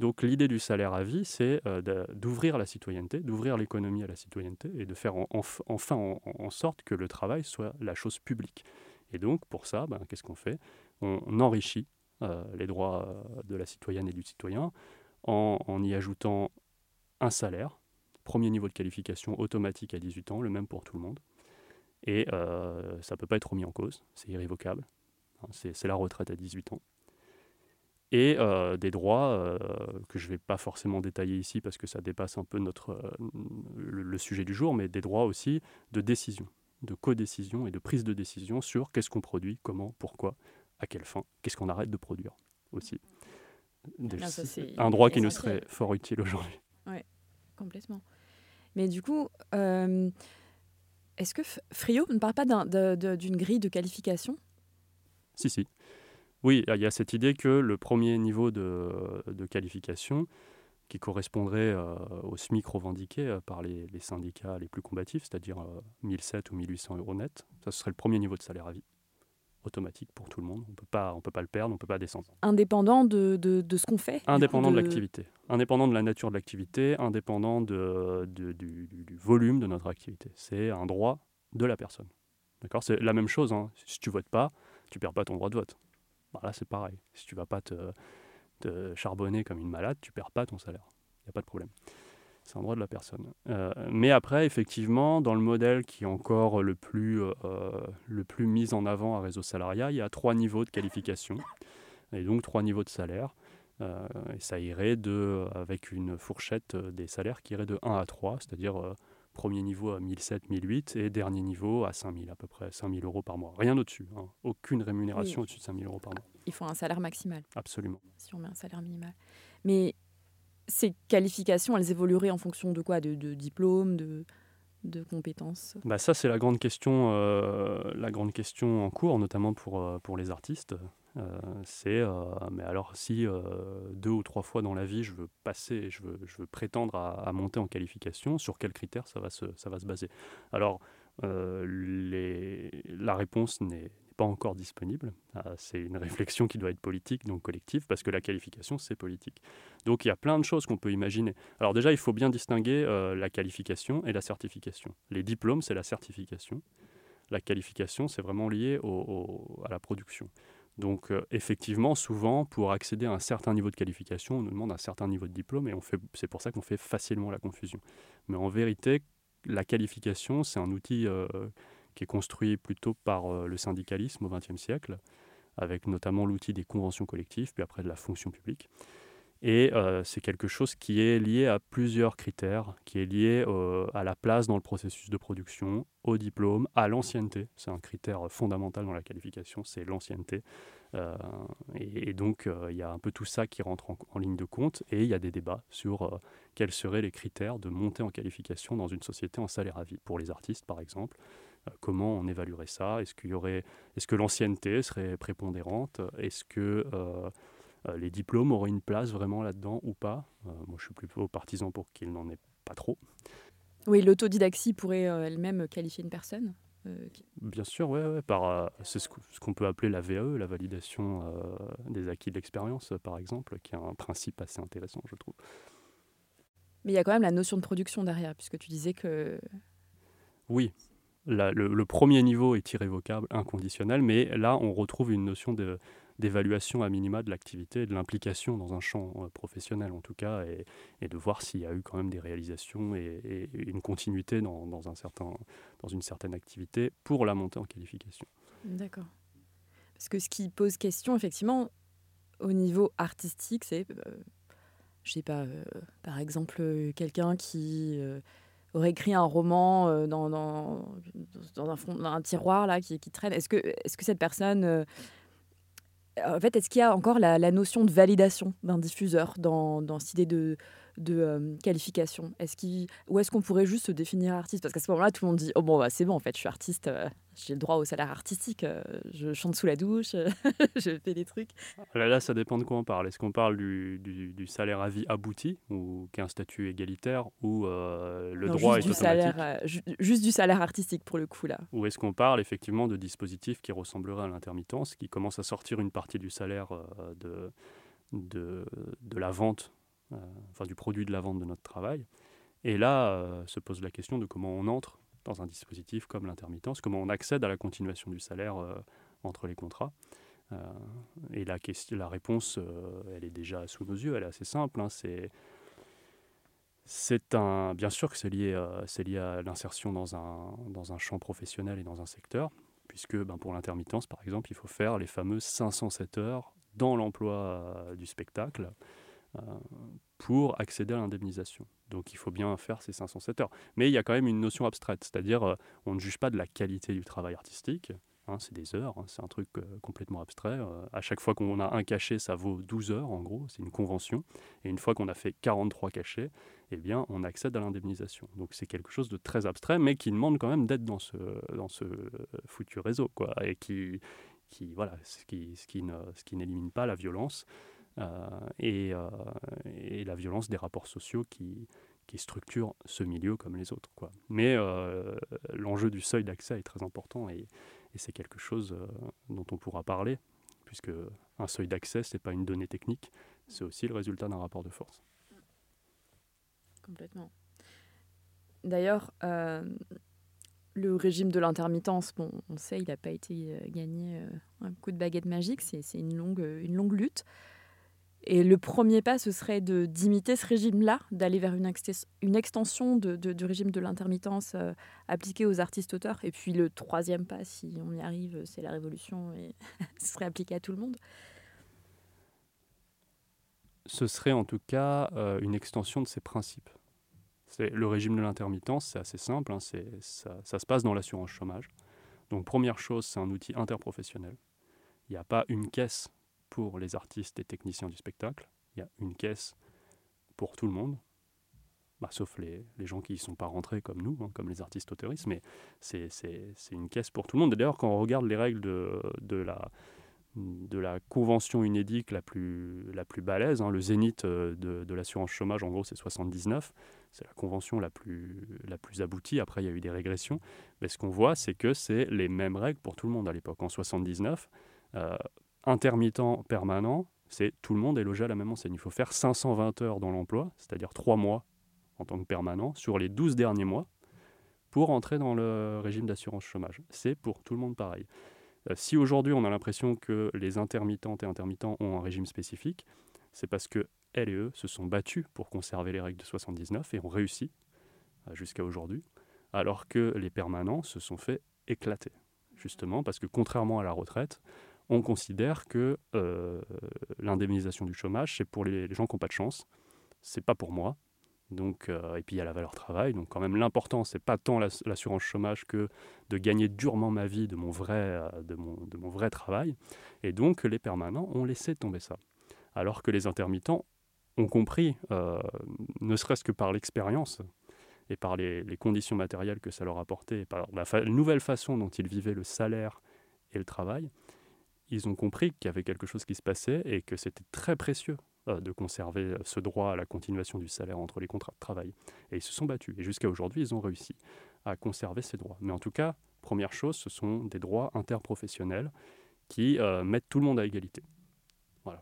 Donc l'idée du salaire à vie, c'est euh, d'ouvrir la citoyenneté, d'ouvrir l'économie à la citoyenneté et de faire enfin en, sorte que le travail soit la chose publique. Et donc pour ça, ben, qu'est-ce qu'on fait? On, enrichit euh, les droits euh, de la citoyenne et du citoyen en, y ajoutant un salaire, premier niveau de qualification automatique à 18 ans, le même pour tout le monde. Et ça ne peut pas être remis en cause, c'est irrévocable. Hein, c'est la retraite à 18 ans et euh, des droits euh, que je ne vais pas forcément détailler ici parce que ça dépasse un peu notre, euh, le, sujet du jour, mais des droits aussi de décision, de codécision et de prise de décision sur qu'est-ce qu'on produit, comment, pourquoi, à quelle fin, qu'est-ce qu'on arrête de produire aussi. Ça, un droit qui nous serait fort utile aujourd'hui. Complètement. Mais du coup, euh, est-ce que Frio ne parle pas d'une grille de qualification? Si, si. Oui, il y a cette idée que le premier niveau de, de qualification, qui correspondrait euh, au SMIC revendiqué euh, par les, les syndicats les plus combatifs, c'est-à-dire euh, 1007 ou 1800 euros net, ça ce serait le premier niveau de salaire à vie, automatique pour tout le monde. On peut pas, on peut pas le perdre, on peut pas descendre. indépendant de, de, de ce qu'on fait Indépendant de, de- l'activité, indépendant de la nature de l'activité, indépendant de, de- du, du- du volume de notre activité. C'est un droit de la personne. D'accord? C'est la même chose. hein. Si tu votes pas, tu perds pas ton droit de vote. Bah, là, c'est pareil. Si tu vas pas te, te charbonner comme une malade, tu perds pas ton salaire. Il n'y a pas de problème. C'est un droit de la personne. Euh, mais après, effectivement, dans le modèle qui est encore le plus, euh, le plus mis en avant à Réseau Salariat, il y a trois niveaux de qualification et donc trois niveaux de salaire. Euh, et ça irait de, avec une fourchette euh, des salaires qui irait de 1 à 3, c'est-à-dire euh, premier niveau à 1007, 1008 et dernier niveau à 5000 à peu près, 5000 euros par mois. Rien au-dessus, hein. aucune rémunération Oui. au-dessus de 5000 euros par mois, Il faut un salaire maximal, absolument. si on met un salaire minimal. Mais ces qualifications, elles évolueraient en fonction de quoi? De, de diplôme, de, compétences? Bah ça c'est la grande question, euh, la grande question en cours, notamment pour, euh, pour les artistes. Euh, c'est, mais alors si deux ou trois fois dans la vie je veux passer, je veux, je veux prétendre à, monter en qualification, sur quels critères ça va se, ça va se baser? Alors la réponse n'est pas encore disponible. Euh, c'est une réflexion qui doit être politique, donc collective, parce que la qualification c'est politique. Donc il y a plein de choses qu'on peut imaginer. Alors déjà, il faut bien distinguer euh, la qualification et la certification. Les diplômes, c'est la certification. La qualification, c'est vraiment lié à la production. Donc euh, effectivement, souvent, pour accéder à un certain niveau de qualification, on nous demande un certain niveau de diplôme et c'est pour ça qu'on fait facilement la confusion. Mais en vérité, la qualification, c'est un outil euh, qui est construit plutôt par euh, le syndicalisme au XXe siècle, avec notamment l'outil des conventions collectives, puis après de la fonction publique. Et euh, c'est quelque chose qui est lié à plusieurs critères, qui est lié euh, à la place dans le processus de production, au diplôme, à l'ancienneté. C'est un critère fondamental dans la qualification, c'est l'ancienneté. Et, donc, il y a un peu tout ça qui rentre en, en ligne de compte. Et il y a des débats sur quels seraient les critères de montée en qualification dans une société en salaire à vie. Pour les artistes, par exemple, comment on évaluerait ça? Est-ce qu'il y aurait, est-ce que l'ancienneté serait prépondérante? Est-ce que euh, euh, les diplômes auraient une place vraiment là-dedans ou pas? Euh, Moi, je suis plutôt partisan pour qu'il n'en ait pas trop. Oui, l'autodidaxie pourrait euh, elle-même qualifier une personne. euh, qui- Bien sûr, ouais, ouais, par, euh, c'est ce qu'on peut appeler la VAE, la validation euh, des acquis de l'expérience, euh, par exemple, qui est un principe assez intéressant, je trouve. Mais il y a quand même la notion de production derrière, puisque tu disais que Oui, le, premier niveau est irrévocable, inconditionnel, mais là, on retrouve une notion d'évaluation à minima de l'activité, de l'implication dans un champ euh, professionnel en tout cas, et, de voir s'il y a eu quand même des réalisations et, une continuité dans, dans un certain, dans une certaine activité pour la montée en qualification. D'accord. Parce que ce qui pose question, effectivement, au niveau artistique, c'est, euh, je sais pas, euh, par exemple, euh, quelqu'un qui aurait écrit un roman euh, dans, un, tiroir là, qui, traîne. Est-ce que, cette personne. euh, en fait, est-ce qu'il y a encore la, la notion de validation d'un diffuseur dans, dans cette idée de, de euh, qualification est-ce Ou est-ce qu'on pourrait juste se définir artiste? Parce qu'à ce moment-là, tout le monde dit Oh, bon, bah, c'est bon, en fait, je suis artiste, euh, j'ai le droit au salaire artistique, euh, je chante sous la douche, je fais des trucs. Là, là, ça dépend de quoi on parle. Est-ce qu'on parle du, du- du salaire à vie abouti, ou qui est un statut égalitaire, euh, le Non, droit est juste, du automatique? salaire, ju- juste du salaire artistique pour le coup, là. Ou est-ce qu'on parle effectivement de dispositifs qui ressembleraient à l'intermittence, qui commencent à sortir une partie du salaire de, de, de la vente, enfin du produit de la vente de notre travail Et là euh, se pose la question de comment on entre dans un dispositif comme l'intermittence, comment on accède à la continuation du salaire euh, entre les contrats. Euh, et la, question, la réponse, euh, elle est déjà sous nos yeux, elle est assez simple. hein, c'est c'est un, bien sûr que c'est lié, euh, c'est lié à l'insertion dans un, dans un champ professionnel et dans un secteur, puisque ben, pour l'intermittence, par exemple, il faut faire les fameuses 507 heures dans l'emploi euh, du spectacle. Pour accéder à l'indemnisation. Donc il faut bien faire ces 507 heures. Mais il y a quand même une notion abstraite, c'est-à-dire euh, on ne juge pas de la qualité du travail artistique, hein, c'est des heures, hein, c'est un truc euh, complètement abstrait. Euh, à chaque fois qu'on a un cachet, ça vaut 12 heures en gros, c'est une convention. Et une fois qu'on a fait 43 cachets, eh bien on accède à l'indemnisation. Donc c'est quelque chose de très abstrait, mais qui demande quand même d'être dans ce, foutu réseau, quoi, et qui, voilà, ce qui n'élimine pas la violence. Et, et, la violence des rapports sociaux qui, structurent ce milieu comme les autres. Mais euh, l'enjeu du seuil d'accès est très important et, c'est quelque chose euh, dont on pourra parler, puisque un seuil d'accès, ce n'est pas une donnée technique, c'est aussi le résultat d'un rapport de force. Complètement. D'ailleurs, euh, le régime de l'intermittence, bon, on sait, il n'a pas été gagné un coup de baguette magique, c'est une longue lutte. Et le premier pas, ce serait d'imiter ce régime-là, d'aller vers une, extension de, du régime de l'intermittence euh, appliqué aux artistes-auteurs. Et puis le troisième pas, si on y arrive, c'est la révolution et ce serait appliqué à tout le monde. Ce serait en tout cas euh, une extension de ces principes. Le régime de l'intermittence, c'est assez simple, hein, ça se passe dans l'assurance chômage. Donc première chose, c'est un outil interprofessionnel. Il n'y a pas une caisse pour les artistes et techniciens du spectacle. Il y a une caisse pour tout le monde, bah, sauf les, les, gens qui ne sont pas rentrés comme nous, hein, comme les artistes auteuristes, mais c'est une caisse pour tout le monde. D'ailleurs, quand on regarde les règles de, de, la, de la convention UNEDIC la plus, la plus balèze, hein, le zénith euh, de, de l'assurance chômage, en gros, c'est 79, c'est la convention la plus, la plus aboutie. Après, il y a eu des régressions. Mais ce qu'on voit, c'est que c'est les mêmes règles pour tout le monde à l'époque. En 79, euh, intermittent permanent, c'est tout le monde est logé à la même enseigne. Il faut faire 520 heures dans l'emploi, c'est-à-dire 3 mois en tant que permanent, sur les 12 derniers mois, pour entrer dans le régime d'assurance chômage. C'est pour tout le monde pareil. Euh, si aujourd'hui on a l'impression que les intermittentes et intermittents ont un régime spécifique, c'est parce que elles et eux se sont battus pour conserver les règles de 79 et ont réussi euh, jusqu'à aujourd'hui, alors que les permanents se sont fait éclater, justement parce que contrairement à la retraite, on considère que euh, l'indemnisation du chômage, c'est pour les, gens qui n'ont pas de chance. C'est pas pour moi. Donc, euh, et puis il y a la valeur travail. Donc quand même l'important, c'est pas tant l'assurance chômage que de gagner durement ma vie de mon vrai, euh, de mon, vrai travail. Et donc les permanents ont laissé tomber ça. Alors que les intermittents ont compris, ne serait-ce que par l'expérience et par les, conditions matérielles que ça leur apportait, par la nouvelle façon dont ils vivaient le salaire et le travail, ils ont compris qu'il y avait quelque chose qui se passait et que c'était très précieux euh, de conserver euh, ce droit à la continuation du salaire entre les contrats de travail. Et ils se sont battus. Et jusqu'à aujourd'hui, ils ont réussi à conserver ces droits. Mais en tout cas, première chose, ce sont des droits interprofessionnels qui euh, mettent tout le monde à égalité. Voilà.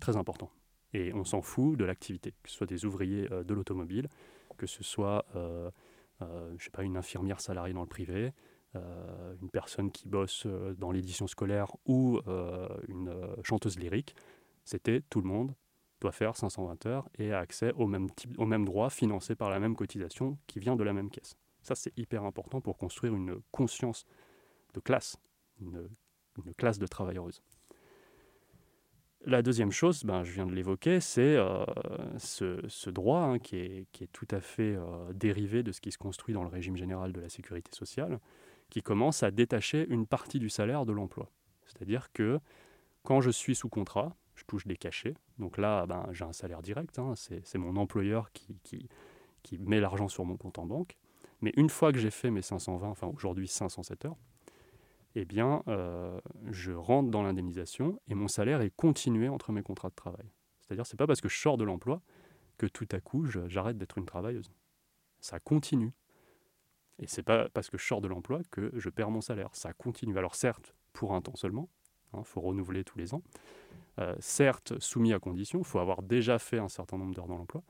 Très important. Et on s'en fout de l'activité, que ce soit des ouvriers de l'automobile, que ce soit, je sais pas, une infirmière salariée dans le privé, euh, une personne qui bosse euh, dans l'édition scolaire ou euh, une chanteuse lyrique, c'était tout le monde doit faire 520 heures et a accès au même, type, au même droit financé par la même cotisation qui vient de la même caisse. Ça, c'est hyper important pour construire une conscience de classe, une, classe de travailleuses. La deuxième chose, ben, je viens de l'évoquer, c'est ce, droit hein, qui, est, tout à fait dérivé de ce qui se construit dans le régime général de la sécurité sociale, qui commence à détacher une partie du salaire de l'emploi. C'est-à-dire que quand je suis sous contrat, je touche des cachets. Donc là, ben, j'ai un salaire direct. Hein, c'est mon employeur qui, met l'argent sur mon compte en banque. Mais une fois que j'ai fait mes 520, enfin aujourd'hui 507 heures, eh bien, euh, je rentre dans l'indemnisation et mon salaire est continué entre mes contrats de travail. C'est-à-dire, c'est pas parce que je sors de l'emploi que tout à coup j'arrête d'être une travailleuse. Ça continue. Et c'est pas parce que je sors de l'emploi que je perds mon salaire. Ça continue. Alors certes, pour un temps seulement, il hein, faut renouveler tous les ans. Euh, certes, soumis à condition, il faut avoir déjà fait un certain nombre d'heures dans l'emploi.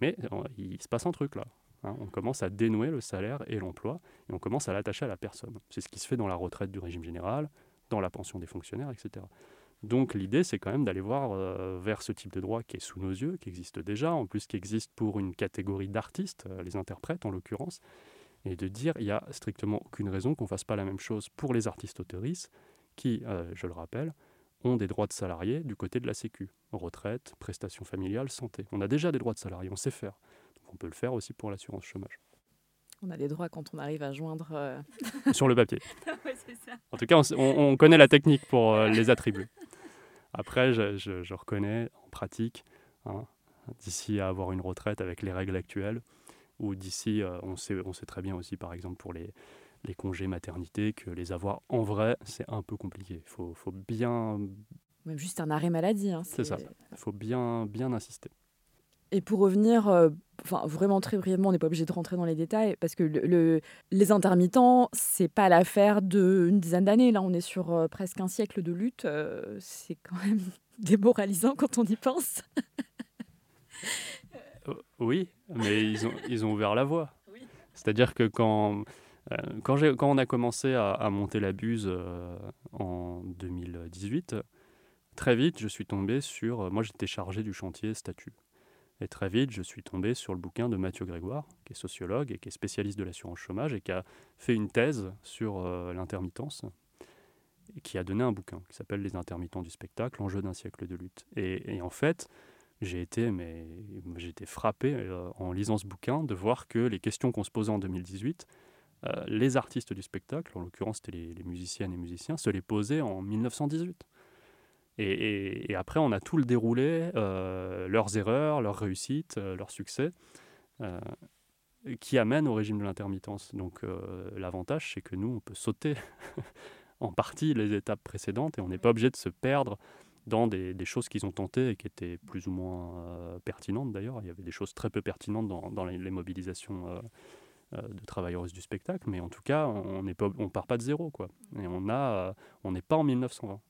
Mais euh, il se passe un truc là. Hein. on commence à dénouer le salaire et l'emploi et on commence à l'attacher à la personne. C'est ce qui se fait dans la retraite du régime général, dans la pension des fonctionnaires, etc. Donc l'idée, c'est quand même d'aller voir euh, vers ce type de droit qui est sous nos yeux, qui existe déjà, en plus qui existe pour une catégorie d'artistes, les interprètes en l'occurrence, et de dire il n'y a strictement aucune raison qu'on ne fasse pas la même chose pour les artistes auteuristes qui, euh, je le rappelle, ont des droits de salariés du côté de la Sécu. Retraite, prestations familiales, santé. On a déjà des droits de salariés, on sait faire. Donc on peut le faire aussi pour l'assurance chômage. On a des droits quand on arrive à joindre. euh, Sur le papier. ouais, ça. En tout cas, on, s- on- on connaît la technique pour euh, les attribuer. Après, je, je- je reconnais en pratique, hein, d'ici à avoir une retraite avec les règles actuelles, ou d'ici, euh, on, sait, on sait très bien aussi, par exemple, pour les, les congés maternité, que les avoir en vrai, c'est un peu compliqué. Il faut, faut bien, Même juste un arrêt maladie. hein, C'est ça. faut bien, bien insister. Et pour revenir, euh, enfin vraiment très brièvement, on n'est pas obligé de rentrer dans les détails parce que le, le- les intermittents, c'est pas l'affaire d'une dizaine d'années. Là, on est sur euh, presque un siècle de lutte. euh, c'est quand même démoralisant quand on y pense. Euh, Oui, mais ils ont, ils ont ouvert la voie. Oui. C'est-à-dire que quand, euh, quand, on a commencé à, à monter la buse euh, en 2018, très vite, je suis tombé sur... euh, Moi, j'étais chargé du chantier statut. Et très vite, je suis tombé sur le bouquin de Mathieu Grégoire, qui est sociologue et qui est spécialiste de l'assurance chômage et qui a fait une thèse sur l'intermittence et qui a donné un bouquin qui s'appelle Les intermittents du spectacle, enjeu d'un siècle de lutte. Et, et en fait, j'ai été, mais j'ai été frappé euh, en lisant ce bouquin de voir que les questions qu'on se posait en 2018, euh, les artistes du spectacle, en l'occurrence c'était les, les musiciennes et musiciens, se les posaient en 1918. Et, après, on a tout le déroulé, euh, leurs erreurs, leurs réussites, leurs succès, qui amènent au régime de l'intermittence. Donc l'avantage, c'est que nous, on peut sauter en partie les étapes précédentes et on n'est pas obligé de se perdre dans des, choses qu'ils ont tentées et qui étaient plus ou moins euh, pertinentes d'ailleurs. Il y avait des choses très peu pertinentes dans, les, mobilisations euh, euh, de travailleuses du spectacle, mais en tout cas, on on part pas de zéro, quoi. Et on euh, n'est pas en 1920.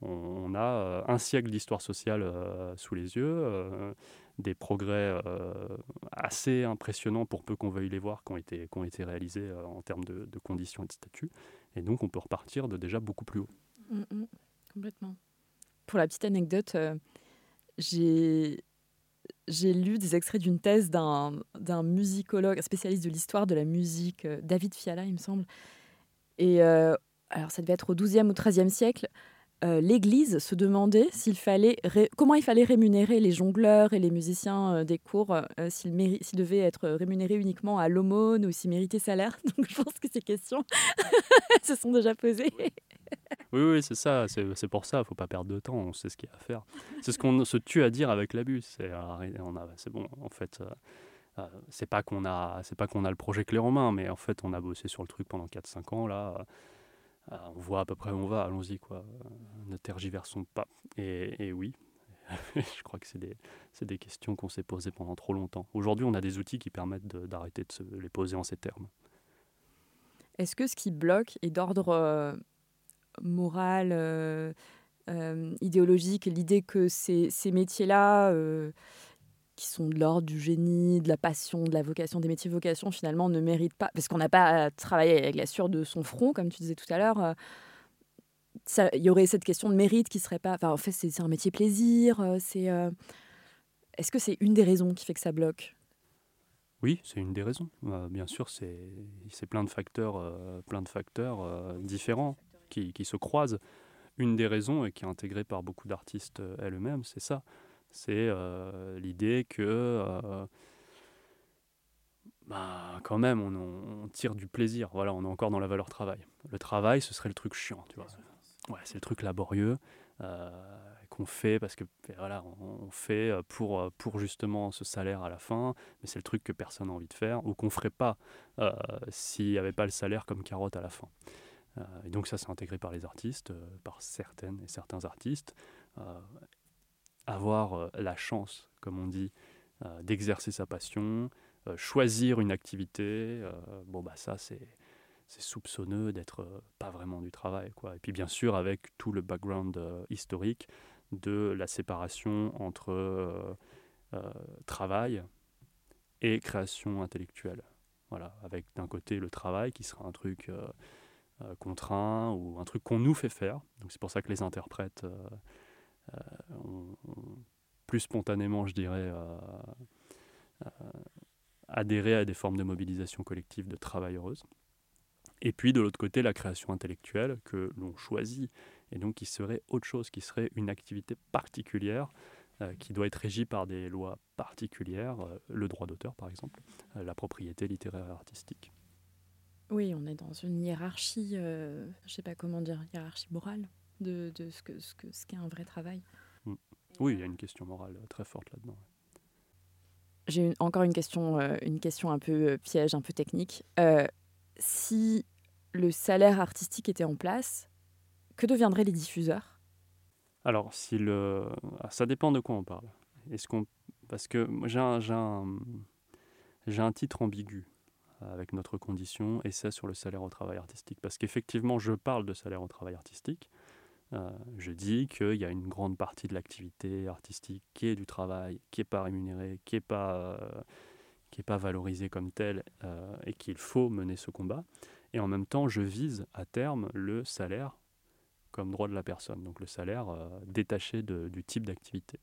On, on a un siècle d'histoire sociale sous les yeux, des progrès assez impressionnants pour peu qu'on veuille les voir, qui ont été, réalisés en termes de, de conditions et de statut. Et donc, on peut repartir de déjà beaucoup plus haut. Mm, mm, complètement. Pour la petite anecdote, euh, j'ai lu des extraits d'une thèse d'un musicologue, spécialiste de l'histoire de la musique, euh, David Fiala, il me semble. Et euh, alors, ça devait être au XIIe ou XIIIe siècle. Euh, L'Église se demandait s'il fallait comment il fallait rémunérer les jongleurs et les musiciens euh, des cours, euh, s'ils devaient être rémunérés uniquement à l'aumône ou s'ils méritaient salaire. Donc, je pense que ces questions se sont déjà posées. Oui, oui, c'est ça, c'est pour ça, faut pas perdre de temps, on sait ce qu'il y a à faire. C'est ce qu'on se tue à dire avec l'abus, c'est c'est bon, en fait, euh, euh, c'est pas qu'on a, c'est pas qu'on a le projet clé en main, mais en fait, on a bossé sur le truc pendant 4-5 ans, là, euh, on voit à peu près où on va, allons-y, quoi, euh, ne tergiversons pas. Et, et oui, je crois que c'est des, des questions qu'on s'est posées pendant trop longtemps. Aujourd'hui, on a des outils qui permettent d'arrêter de se les poser en ces termes. Est-ce que ce qui bloque est d'ordre euh, moral, euh, euh, idéologique, l'idée que ces, ces métiers-là, euh, qui sont de l'ordre du génie, de la passion, de la vocation, des métiers vocation, finalement, ne méritent pas, parce qu'on n'a pas à travailler avec la sueur de son front, comme tu disais tout à l'heure, euh, il y aurait cette question de mérite qui serait pas... Enfin, en fait, c'est un métier plaisir, euh, c'est... euh, Est-ce que c'est une des raisons qui fait que ça bloque? Oui, c'est une des raisons. Euh, bien sûr, c'est plein de facteurs, plein de facteurs différents qui, qui se croisent. Une des raisons, et qui est intégrée par beaucoup d'artistes elles-mêmes, c'est ça. C'est euh, l'idée que, euh, bah, quand même, on, tire du plaisir. Voilà, on est encore dans la valeur travail. Le travail, ce serait le truc chiant, tu vois. Ouais, c'est le truc laborieux. euh, qu'on fait parce que voilà on fait pour, pour justement ce salaire à la fin mais c'est le truc que personne n'a envie de faire ou qu'on ferait pas s'il n'y avait pas le salaire comme carotte à la fin. Et donc ça c'est intégré par les artistes, par certaines et certains artistes. Avoir euh, la chance, comme on dit, euh, d'exercer sa passion, euh, choisir une activité, bon bah ça c'est soupçonneux d'être pas vraiment du travail quoi. Et puis bien sûr avec tout le background historique de la séparation entre travail et création intellectuelle. Voilà, avec d'un côté le travail qui sera un truc contraint ou un truc qu'on nous fait faire. Donc c'est pour ça que les interprètes euh, plus spontanément, je dirais, euh, euh, adhéré à des formes de mobilisation collective de travailleuses. Et puis de l'autre côté, la création intellectuelle que l'on choisit et donc qui serait autre chose, qui serait une activité particulière qui doit être régie par des lois particulières, le droit d'auteur par exemple, la propriété littéraire et artistique. Oui, on est dans une hiérarchie, je ne sais pas comment dire, hiérarchie morale de, de ce qu'est ce que, ce un vrai travail. Mm. Oui, il y a une question morale très forte là-dedans. J'ai encore une question, une question un peu piège, un peu technique. si le salaire artistique était en place, que deviendraient les diffuseurs? Alors, si le... Ah, ça dépend de quoi on parle. Est-ce qu'on... Parce que j'ai un, un, un, titre ambigu avec notre condition, et c'est sur le salaire au travail artistique. Parce qu'effectivement, je parle de salaire au travail artistique. Euh, je dis qu'il y a une grande partie de l'activité artistique qui est du travail, qui n'est pas rémunérée, qui n'est pas, euh, pas valorisée comme telle, euh, et qu'il faut mener ce combat. Et en même temps, je vise à terme le salaire comme droit de la personne, donc le salaire euh, détaché du type d'activité.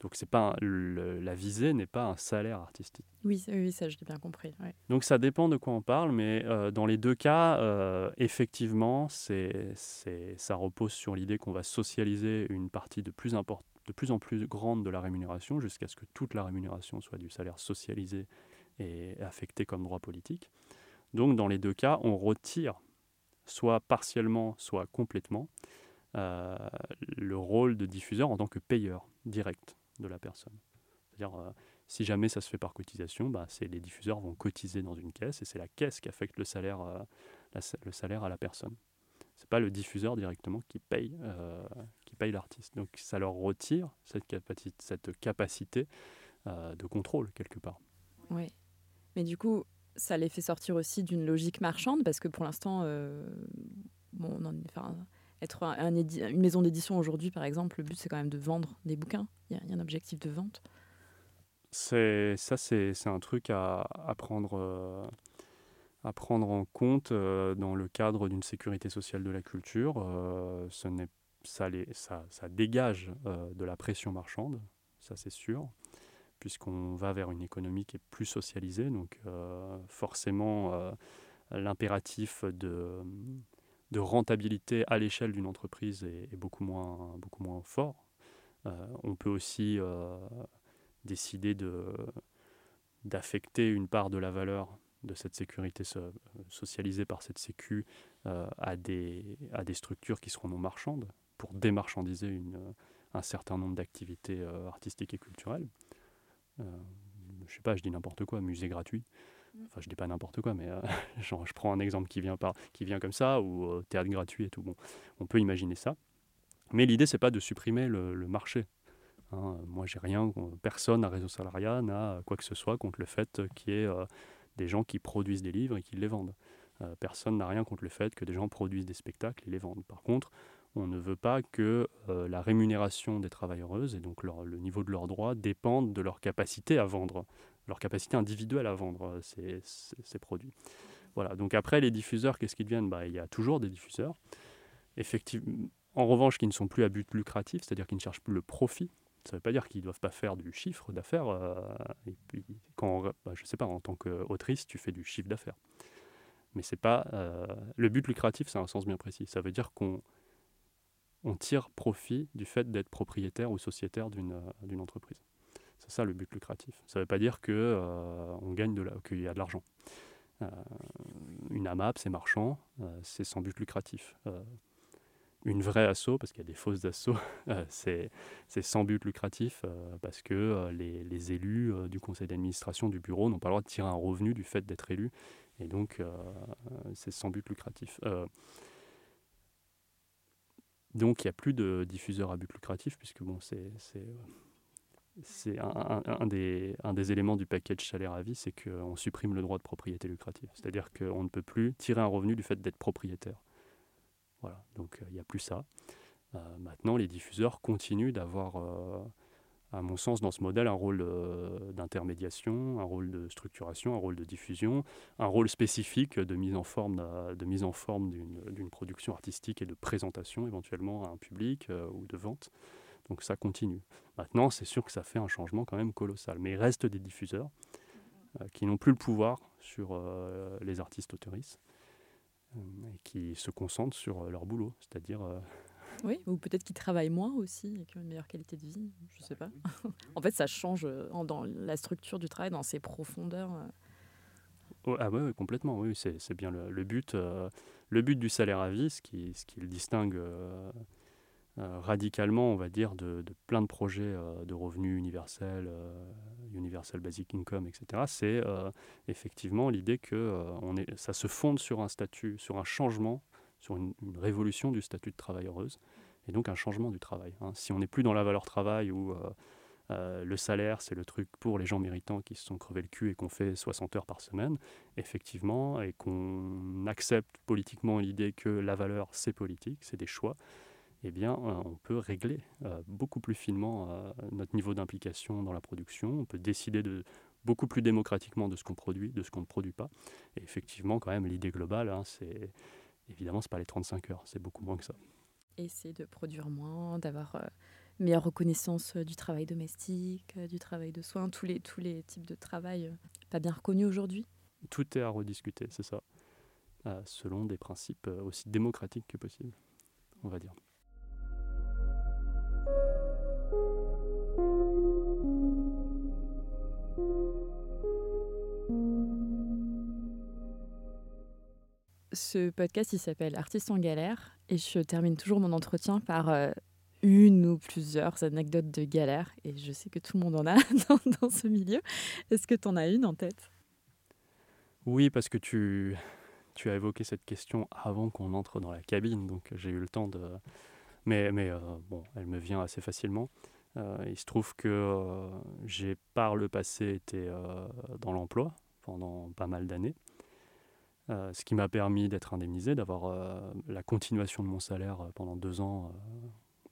Donc c'est pas la visée n'est pas un salaire artistique. Oui, oui ça je l'ai bien compris. Donc ça dépend de quoi on parle, mais euh, dans les deux cas, euh, effectivement, c'est, ça repose sur l'idée qu'on va socialiser une partie de plus, de plus en plus grande de la rémunération jusqu'à ce que toute la rémunération soit du salaire socialisé et affecté comme droit politique. Donc dans les deux cas, on retire soit partiellement, soit complètement euh, le rôle de diffuseur en tant que payeur direct de la personne. C'est-à-dire, euh, si jamais ça se fait par cotisation, bah, les diffuseurs vont cotiser dans une caisse et c'est la caisse qui affecte le salaire, euh, le salaire à la personne. C'est pas le diffuseur directement qui paye, qui paye l'artiste. Donc ça leur retire cette, capacité, cette capacité de contrôle quelque part. Oui, mais du coup, ça les fait sortir aussi d'une logique marchande parce que pour l'instant, euh, bon, être une maison d'édition aujourd'hui, par exemple, le but c'est quand même de vendre des bouquins. Il y, a un objectif de vente. C'est ça, c'est un truc à, prendre. Euh, à prendre en compte euh, dans le cadre d'une sécurité sociale de la culture. ce ça, dégage de la pression marchande, ça c'est sûr puisqu'on va vers une économie qui est plus socialisée. Donc euh, forcément, euh, l'impératif de, de, rentabilité à l'échelle d'une entreprise est, beaucoup, moins, beaucoup moins fort. Euh, on peut aussi décider de, d'affecter une part de la valeur de cette sécurité socialisée par cette sécu à, des, à des structures qui seront non marchandes pour démarchandiser une, un certain nombre d'activités artistiques et culturelles. Euh, je sais pas, je dis n'importe quoi, musée gratuit. Enfin, je dis pas n'importe quoi, mais euh, je prends un exemple qui vient, par, qui vient comme ça, ou euh, théâtre gratuit et tout. Bon, on peut imaginer ça. Mais l'idée, c'est pas de supprimer le, marché. Hein. moi, j'ai rien, personne à Réseau Salariat n'a quoi que ce soit contre le fait qu'il y ait des gens qui produisent des livres et qui les vendent. personne n'a rien contre le fait que des gens produisent des spectacles et les vendent. Par contre, on ne veut pas que euh, la rémunération des travailleuses et donc le niveau de leurs droits dépendent de leur capacité à vendre, leur capacité individuelle à vendre euh, ces, produits. Voilà, donc après les diffuseurs, qu'est-ce qu'ils deviennent? Bah, Il y a toujours des diffuseurs, effectivement, en revanche qui ne sont plus à but lucratif, c'est-à-dire qui ne cherchent plus le profit. Ça ne veut pas dire qu'ils ne doivent pas faire du chiffre d'affaires. Euh, bah, sais pas, en tant qu'autrice, tu fais du chiffre d'affaires. Mais c'est pas le but lucratif, c'est un sens bien précis. Ça veut dire qu'on on tire profit du fait d'être propriétaire ou sociétaire d'une euh, entreprise. C'est ça le but lucratif. Ça ne veut pas dire que euh, on gagne qu'il y a de l'argent. Euh, une AMAP, c'est marchand, c'est sans but lucratif. une vraie asso, parce qu'il y a des fausses assos, c'est sans but lucratif, parce que les, élus du conseil d'administration du bureau n'ont pas le droit de tirer un revenu du fait d'être élus, et donc c'est sans but lucratif. Donc il n'y a plus de diffuseurs à but lucratif, puisque bon, c'est, un, un, des, éléments du package salaire à vie, c'est qu'on supprime le droit de propriété lucrative. C'est-à-dire qu'on ne peut plus tirer un revenu du fait d'être propriétaire. Voilà, donc il n'y a plus ça. Euh, maintenant, les diffuseurs continuent d'avoir euh, à mon sens, dans ce modèle, un rôle euh, d'intermédiation, un rôle de structuration, un rôle de diffusion, un rôle spécifique de mise en forme, de mise en forme d'une production artistique et de présentation éventuellement à un public euh, ou de vente. Donc ça continue. Maintenant, c'est sûr que ça fait un changement quand même colossal. Mais il reste des diffuseurs euh, qui n'ont plus le pouvoir sur les artistes autoristes et qui se concentrent sur leur boulot, c'est-à-dire Oui, ou peut-être qu'ils travaillent moins aussi et qu'ils ont une meilleure qualité de vie, je ne sais pas. en fait, ça change euh, dans la structure du travail, dans ses profondeurs. Euh. Oh, ah oui, complètement, oui, c'est bien le, but. Euh, le but du salaire à vie, ce qui, ce qui le distingue radicalement, on va dire, de, plein de projets de revenus universels, universal basic income, etc., c'est effectivement l'idée que ça se fonde sur un statut, sur un changement sur une, révolution du statut de travailleuse et donc un changement du travail. Hein. Si on n'est plus dans la valeur travail euh, euh, le salaire, c'est le truc pour les gens méritants qui se sont crevés le cul et qu'on fait 60 heures par semaine, effectivement, et qu'on accepte politiquement l'idée que la valeur, c'est politique, c'est des choix, eh bien, euh, on peut régler beaucoup plus finement notre niveau d'implication dans la production, on peut décider de beaucoup plus démocratiquement de ce qu'on produit, de ce qu'on ne produit pas. Et effectivement, quand même, l'idée globale, hein, c'est Évidemment, ce n'est pas les 35 heures, c'est beaucoup moins que ça. Essayer de produire moins, d'avoir euh, meilleure reconnaissance euh, du travail domestique, euh, du travail de soins, tous les, tous les types de travail pas bien reconnus aujourd'hui Tout est à rediscuter, c'est ça, selon des principes aussi démocratiques que possible, on va dire. Ce podcast, s'appelle Artistes en galère et je termine toujours mon entretien par euh, une ou plusieurs anecdotes de galère et je sais que tout le monde en a dans, ce milieu. Est-ce que tu en as une en tête? Oui, parce que tu as évoqué cette question avant qu'on entre dans la cabine, donc j'ai eu le temps de... Mais, mais euh, bon, elle me vient assez facilement. Euh, il se trouve que j'ai par le passé été dans l'emploi pendant pas mal d'années. Euh, ce qui m'a permis d'être indemnisé, d'avoir euh, la continuation de mon salaire euh, pendant deux ans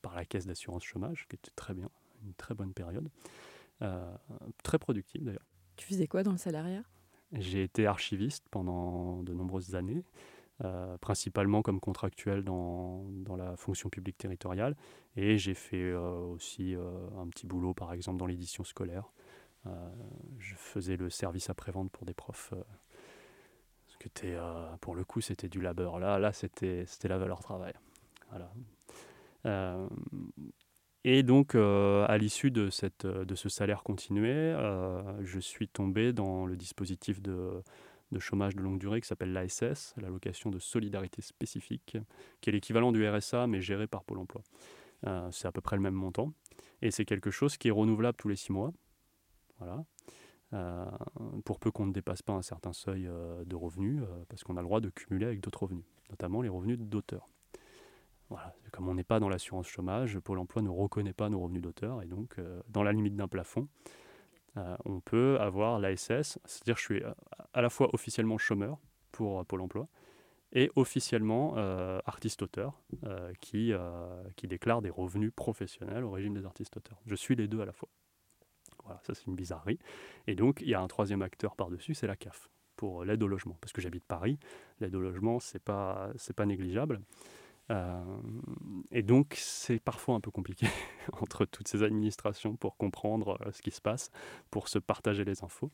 par la caisse d'assurance chômage, qui était très bien, une très bonne période, très productive d'ailleurs. Tu faisais quoi dans le salariat? J'ai été archiviste pendant de nombreuses années, principalement comme contractuel dans, dans, la fonction publique territoriale, et j'ai fait aussi un petit boulot par exemple dans l'édition scolaire. je faisais le service après-vente pour des profs euh, pour le coup, c'était du labeur. Là, là c'était la valeur travail. Voilà. Euh, et donc, euh, à l'issue de, de ce salaire continué, je suis tombé dans le dispositif de, de chômage de longue durée qui s'appelle l'ASS, l'allocation de solidarité spécifique, qui est l'équivalent du RSA, mais géré par Pôle emploi. c'est à peu près le même montant. Et c'est quelque chose qui est renouvelable tous les six mois. Voilà. Euh, pour peu qu'on ne dépasse pas un certain seuil euh, de revenus, euh, parce qu'on a le droit de cumuler avec d'autres revenus, notamment les revenus d'auteur. Voilà. Comme on n'est pas dans l'assurance chômage, Pôle emploi ne reconnaît pas nos revenus d'auteur, et donc dans la limite d'un plafond, on peut avoir l'ASS, c'est-à-dire je suis à la fois officiellement chômeur pour Pôle emploi, et officiellement artiste-auteur qui, qui déclare des revenus professionnels au régime des artistes-auteurs. Je suis les deux à la fois. Voilà, ça c'est une bizarrerie. Et donc il y a un troisième acteur par-dessus, c'est la CAF pour l'aide au logement. Parce que j'habite Paris, l'aide au logement, c'est pas, c'est pas négligeable. Euh, et donc c'est parfois un peu compliqué entre toutes ces administrations pour comprendre euh, ce qui se passe, pour se partager les infos.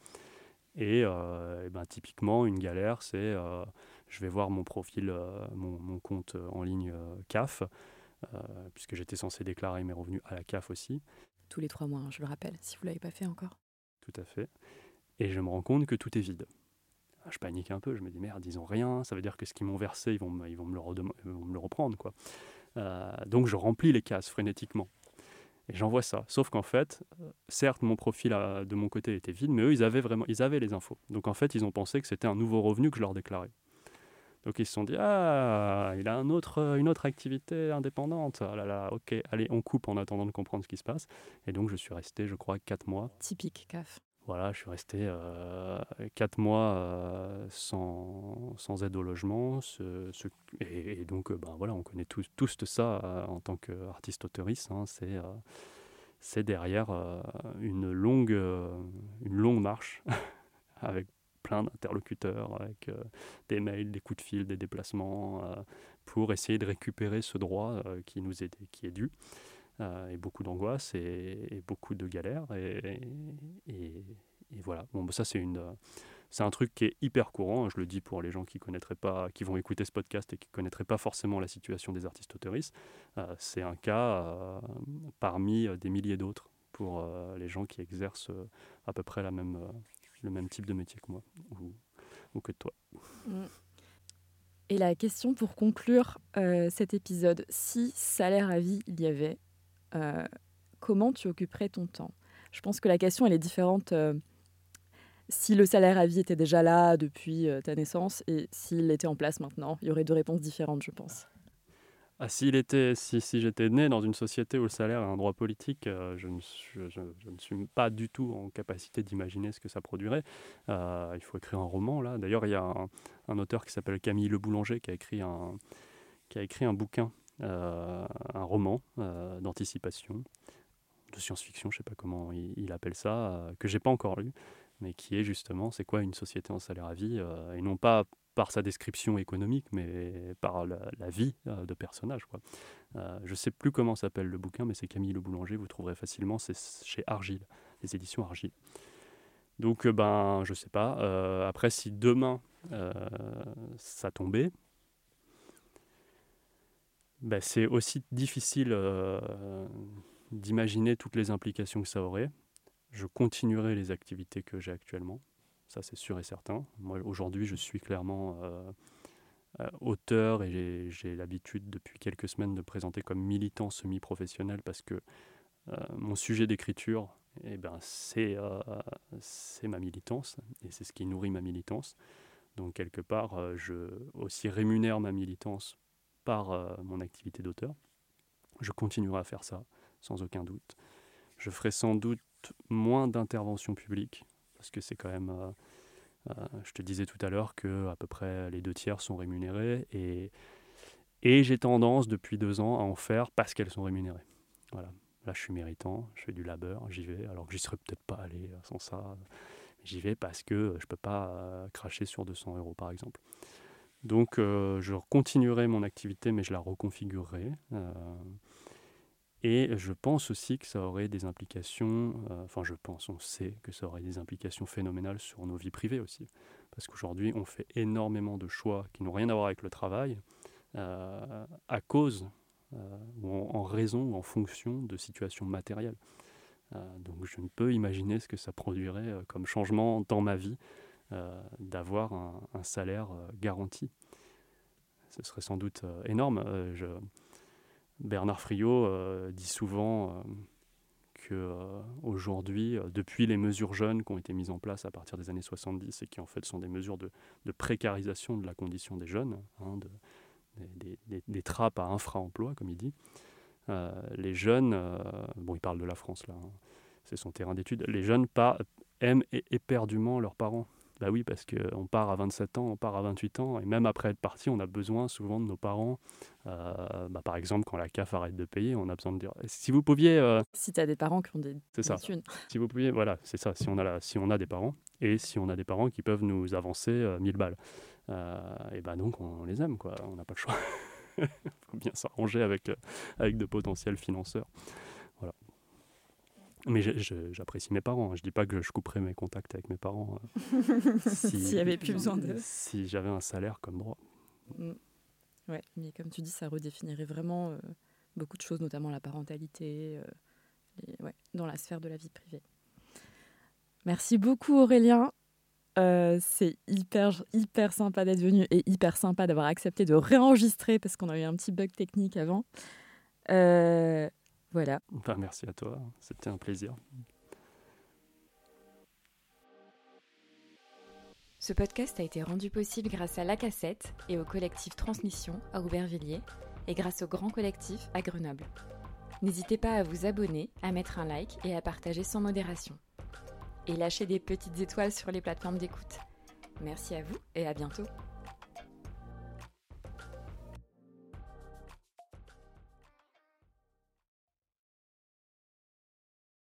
Et, euh, ben, typiquement, une galère, c'est je vais voir mon profil, mon, mon, compte en ligne CAF, puisque j'étais censé déclarer mes revenus à la CAF aussi tous les trois mois, hein, je le rappelle, si vous ne l'avez pas fait encore. Tout à fait. Et je me rends compte que tout est vide. Je panique un peu, je me dis merde, ils n'ont rien, ça veut dire que ce qu'ils m'ont versé, ils vont, me, le, reprendre. quoi. Euh, donc je remplis les cases frénétiquement. Et j'envoie ça. Sauf qu'en fait, euh, certes, mon profil de mon côté était vide, mais eux, ils avaient vraiment ils avaient les infos. Donc en fait, ils ont pensé que c'était un nouveau revenu que je leur déclarais. Donc ils se sont dit ah il a une autre activité indépendante. Ah là là ok allez on coupe en attendant de comprendre ce qui se passe. Et donc je suis resté je crois quatre mois. Typique CAF. Voilà je suis resté euh, quatre mois euh, sans, sans, aide au logement. Ce, et, donc ben voilà on connaît tous, tous ça en tant qu'artiste auteuriste. Hein, c'est c'est derrière une longue une longue marche avec plein d'interlocuteurs avec des mails, des coups de fil, des déplacements pour essayer de récupérer ce droit qui nous est, qui est dû. Et beaucoup d'angoisse et, beaucoup de galères. Et, voilà. Bon, bah, ça, c'est une, c'est un truc qui est hyper courant. Je le dis pour les gens qui connaîtraient pas, qui vont écouter ce podcast et qui connaîtraient pas forcément la situation des artistes auteuristes. Euh, c'est un cas euh, parmi euh, des milliers d'autres pour les gens qui exercent à peu près le même type de métier que moi ou, ou que toi. Mm. Et la question pour conclure cet épisode, si salaire à vie il y avait, comment tu occuperais ton temps? Je pense que la question elle est différente si le salaire à vie était déjà là depuis euh, ta naissance et s'il était en place maintenant, il y aurait deux réponses différentes, je pense. Ah, si, j'étais né dans une société où le salaire est un droit politique, euh, je, ne, suis pas du tout en capacité d'imaginer ce que ça produirait. Euh, il faut écrire un roman, là. D'ailleurs, il y a un, un auteur qui s'appelle Camille Le Boulanger qui a écrit un, qui a écrit un bouquin, un roman d'anticipation, de science-fiction, je ne sais pas comment il, appelle ça, que j'ai pas encore lu, mais qui est justement c'est quoi une société en salaire à vie, euh, et non pas par sa description économique, mais par la, vie euh, de personnage. Quoi. Euh, je ne sais plus comment s'appelle le bouquin, mais c'est Camille Le Boulanger, vous trouverez facilement, c'est chez Argile, les éditions Argile. Donc, ben, je sais pas. après, si demain ça tombait, ben, c'est aussi difficile d'imaginer toutes les implications que ça aurait je continuerai les activités que j'ai actuellement. Ça, c'est sûr et certain. Moi, aujourd'hui, je suis clairement euh, euh, auteur et j'ai l'habitude depuis quelques semaines de présenter comme militant semi-professionnel parce que euh, mon sujet d'écriture, eh ben, c'est ma militance et c'est ce qui nourrit ma militance. Donc, quelque part, je aussi rémunère ma militance par mon activité d'auteur. Je continuerai à faire ça, sans aucun doute. Je ferai sans doute moins d'intervention publique, parce que c'est quand même, euh, euh, je te disais tout à l'heure que à peu près les deux tiers sont rémunérés, et, et j'ai tendance depuis deux ans à en faire parce qu'elles sont rémunérées. Voilà. Là, je suis méritant, je fais du labeur, j'y vais, alors que j'y serais peut-être pas allé sans ça. J'y vais parce que je peux pas euh, cracher sur 200 euros, par exemple. Donc, je continuerai mon activité, mais je la reconfigurerai. Et je pense aussi que ça aurait des implications, euh, enfin je pense, on sait que ça aurait des implications phénoménales sur nos vies privées aussi. Parce qu'aujourd'hui, on fait énormément de choix qui n'ont rien à voir avec le travail euh, à cause euh, ou en, raison ou en fonction de situations matérielles. donc je ne peux imaginer ce que ça produirait comme changement dans ma vie d'avoir un, salaire garanti. Ce serait sans doute énorme. Je, Bernard Friot euh, dit souvent euh, que euh, aujourd'hui, depuis les mesures jeunes qui ont été mises en place à partir des années 70 et qui en fait sont des mesures de, précarisation de la condition des jeunes, hein, des, trappes à infra-emploi, comme il dit, les jeunes, bon, il parle de la France là, hein, c'est son terrain d'étude, les jeunes pas, aiment éperdument leurs parents. Bah oui, parce qu'on part à 27 ans, on part à 28 ans, et même après être parti, on a besoin souvent de nos parents. Euh, bah par exemple, quand la CAF arrête de payer, on a besoin de dire si vous pouviez. Euh, si tu as des parents qui ont des. C'est ça. Si vous pouviez, voilà, c'est ça. Si on, a la, si on a des parents, et si on a des parents qui peuvent nous avancer 1000 euh, balles. et ben donc, on, les aime, quoi. On n'a pas le choix. Il faut bien s'arranger avec, avec de potentiels financeurs. Mais j'apprécie mes parents. Hein. Je dis pas que je couperais mes contacts avec mes parents. Euh, S'il n'y avait plus besoin de. Si j'avais un salaire comme droit. Mm. Ouais, mais comme tu dis, ça redéfinirait vraiment euh, beaucoup de choses, notamment la parentalité, euh, ouais, dans la sphère de la vie privée. Merci beaucoup Aurélien. c'est hyper, hyper sympa d'être venu et hyper sympa d'avoir accepté de réenregistrer parce qu'on a eu un petit bug technique avant. Voilà. Merci à toi, c'était un plaisir. Ce podcast a été rendu possible grâce à La Cassette et au collectif Transmission à Aubervilliers et grâce au grand collectif à Grenoble. N'hésitez pas à vous abonner, à mettre un like et à partager sans modération. Et lâchez des petites étoiles sur les plateformes d'écoute. Merci à vous et à bientôt.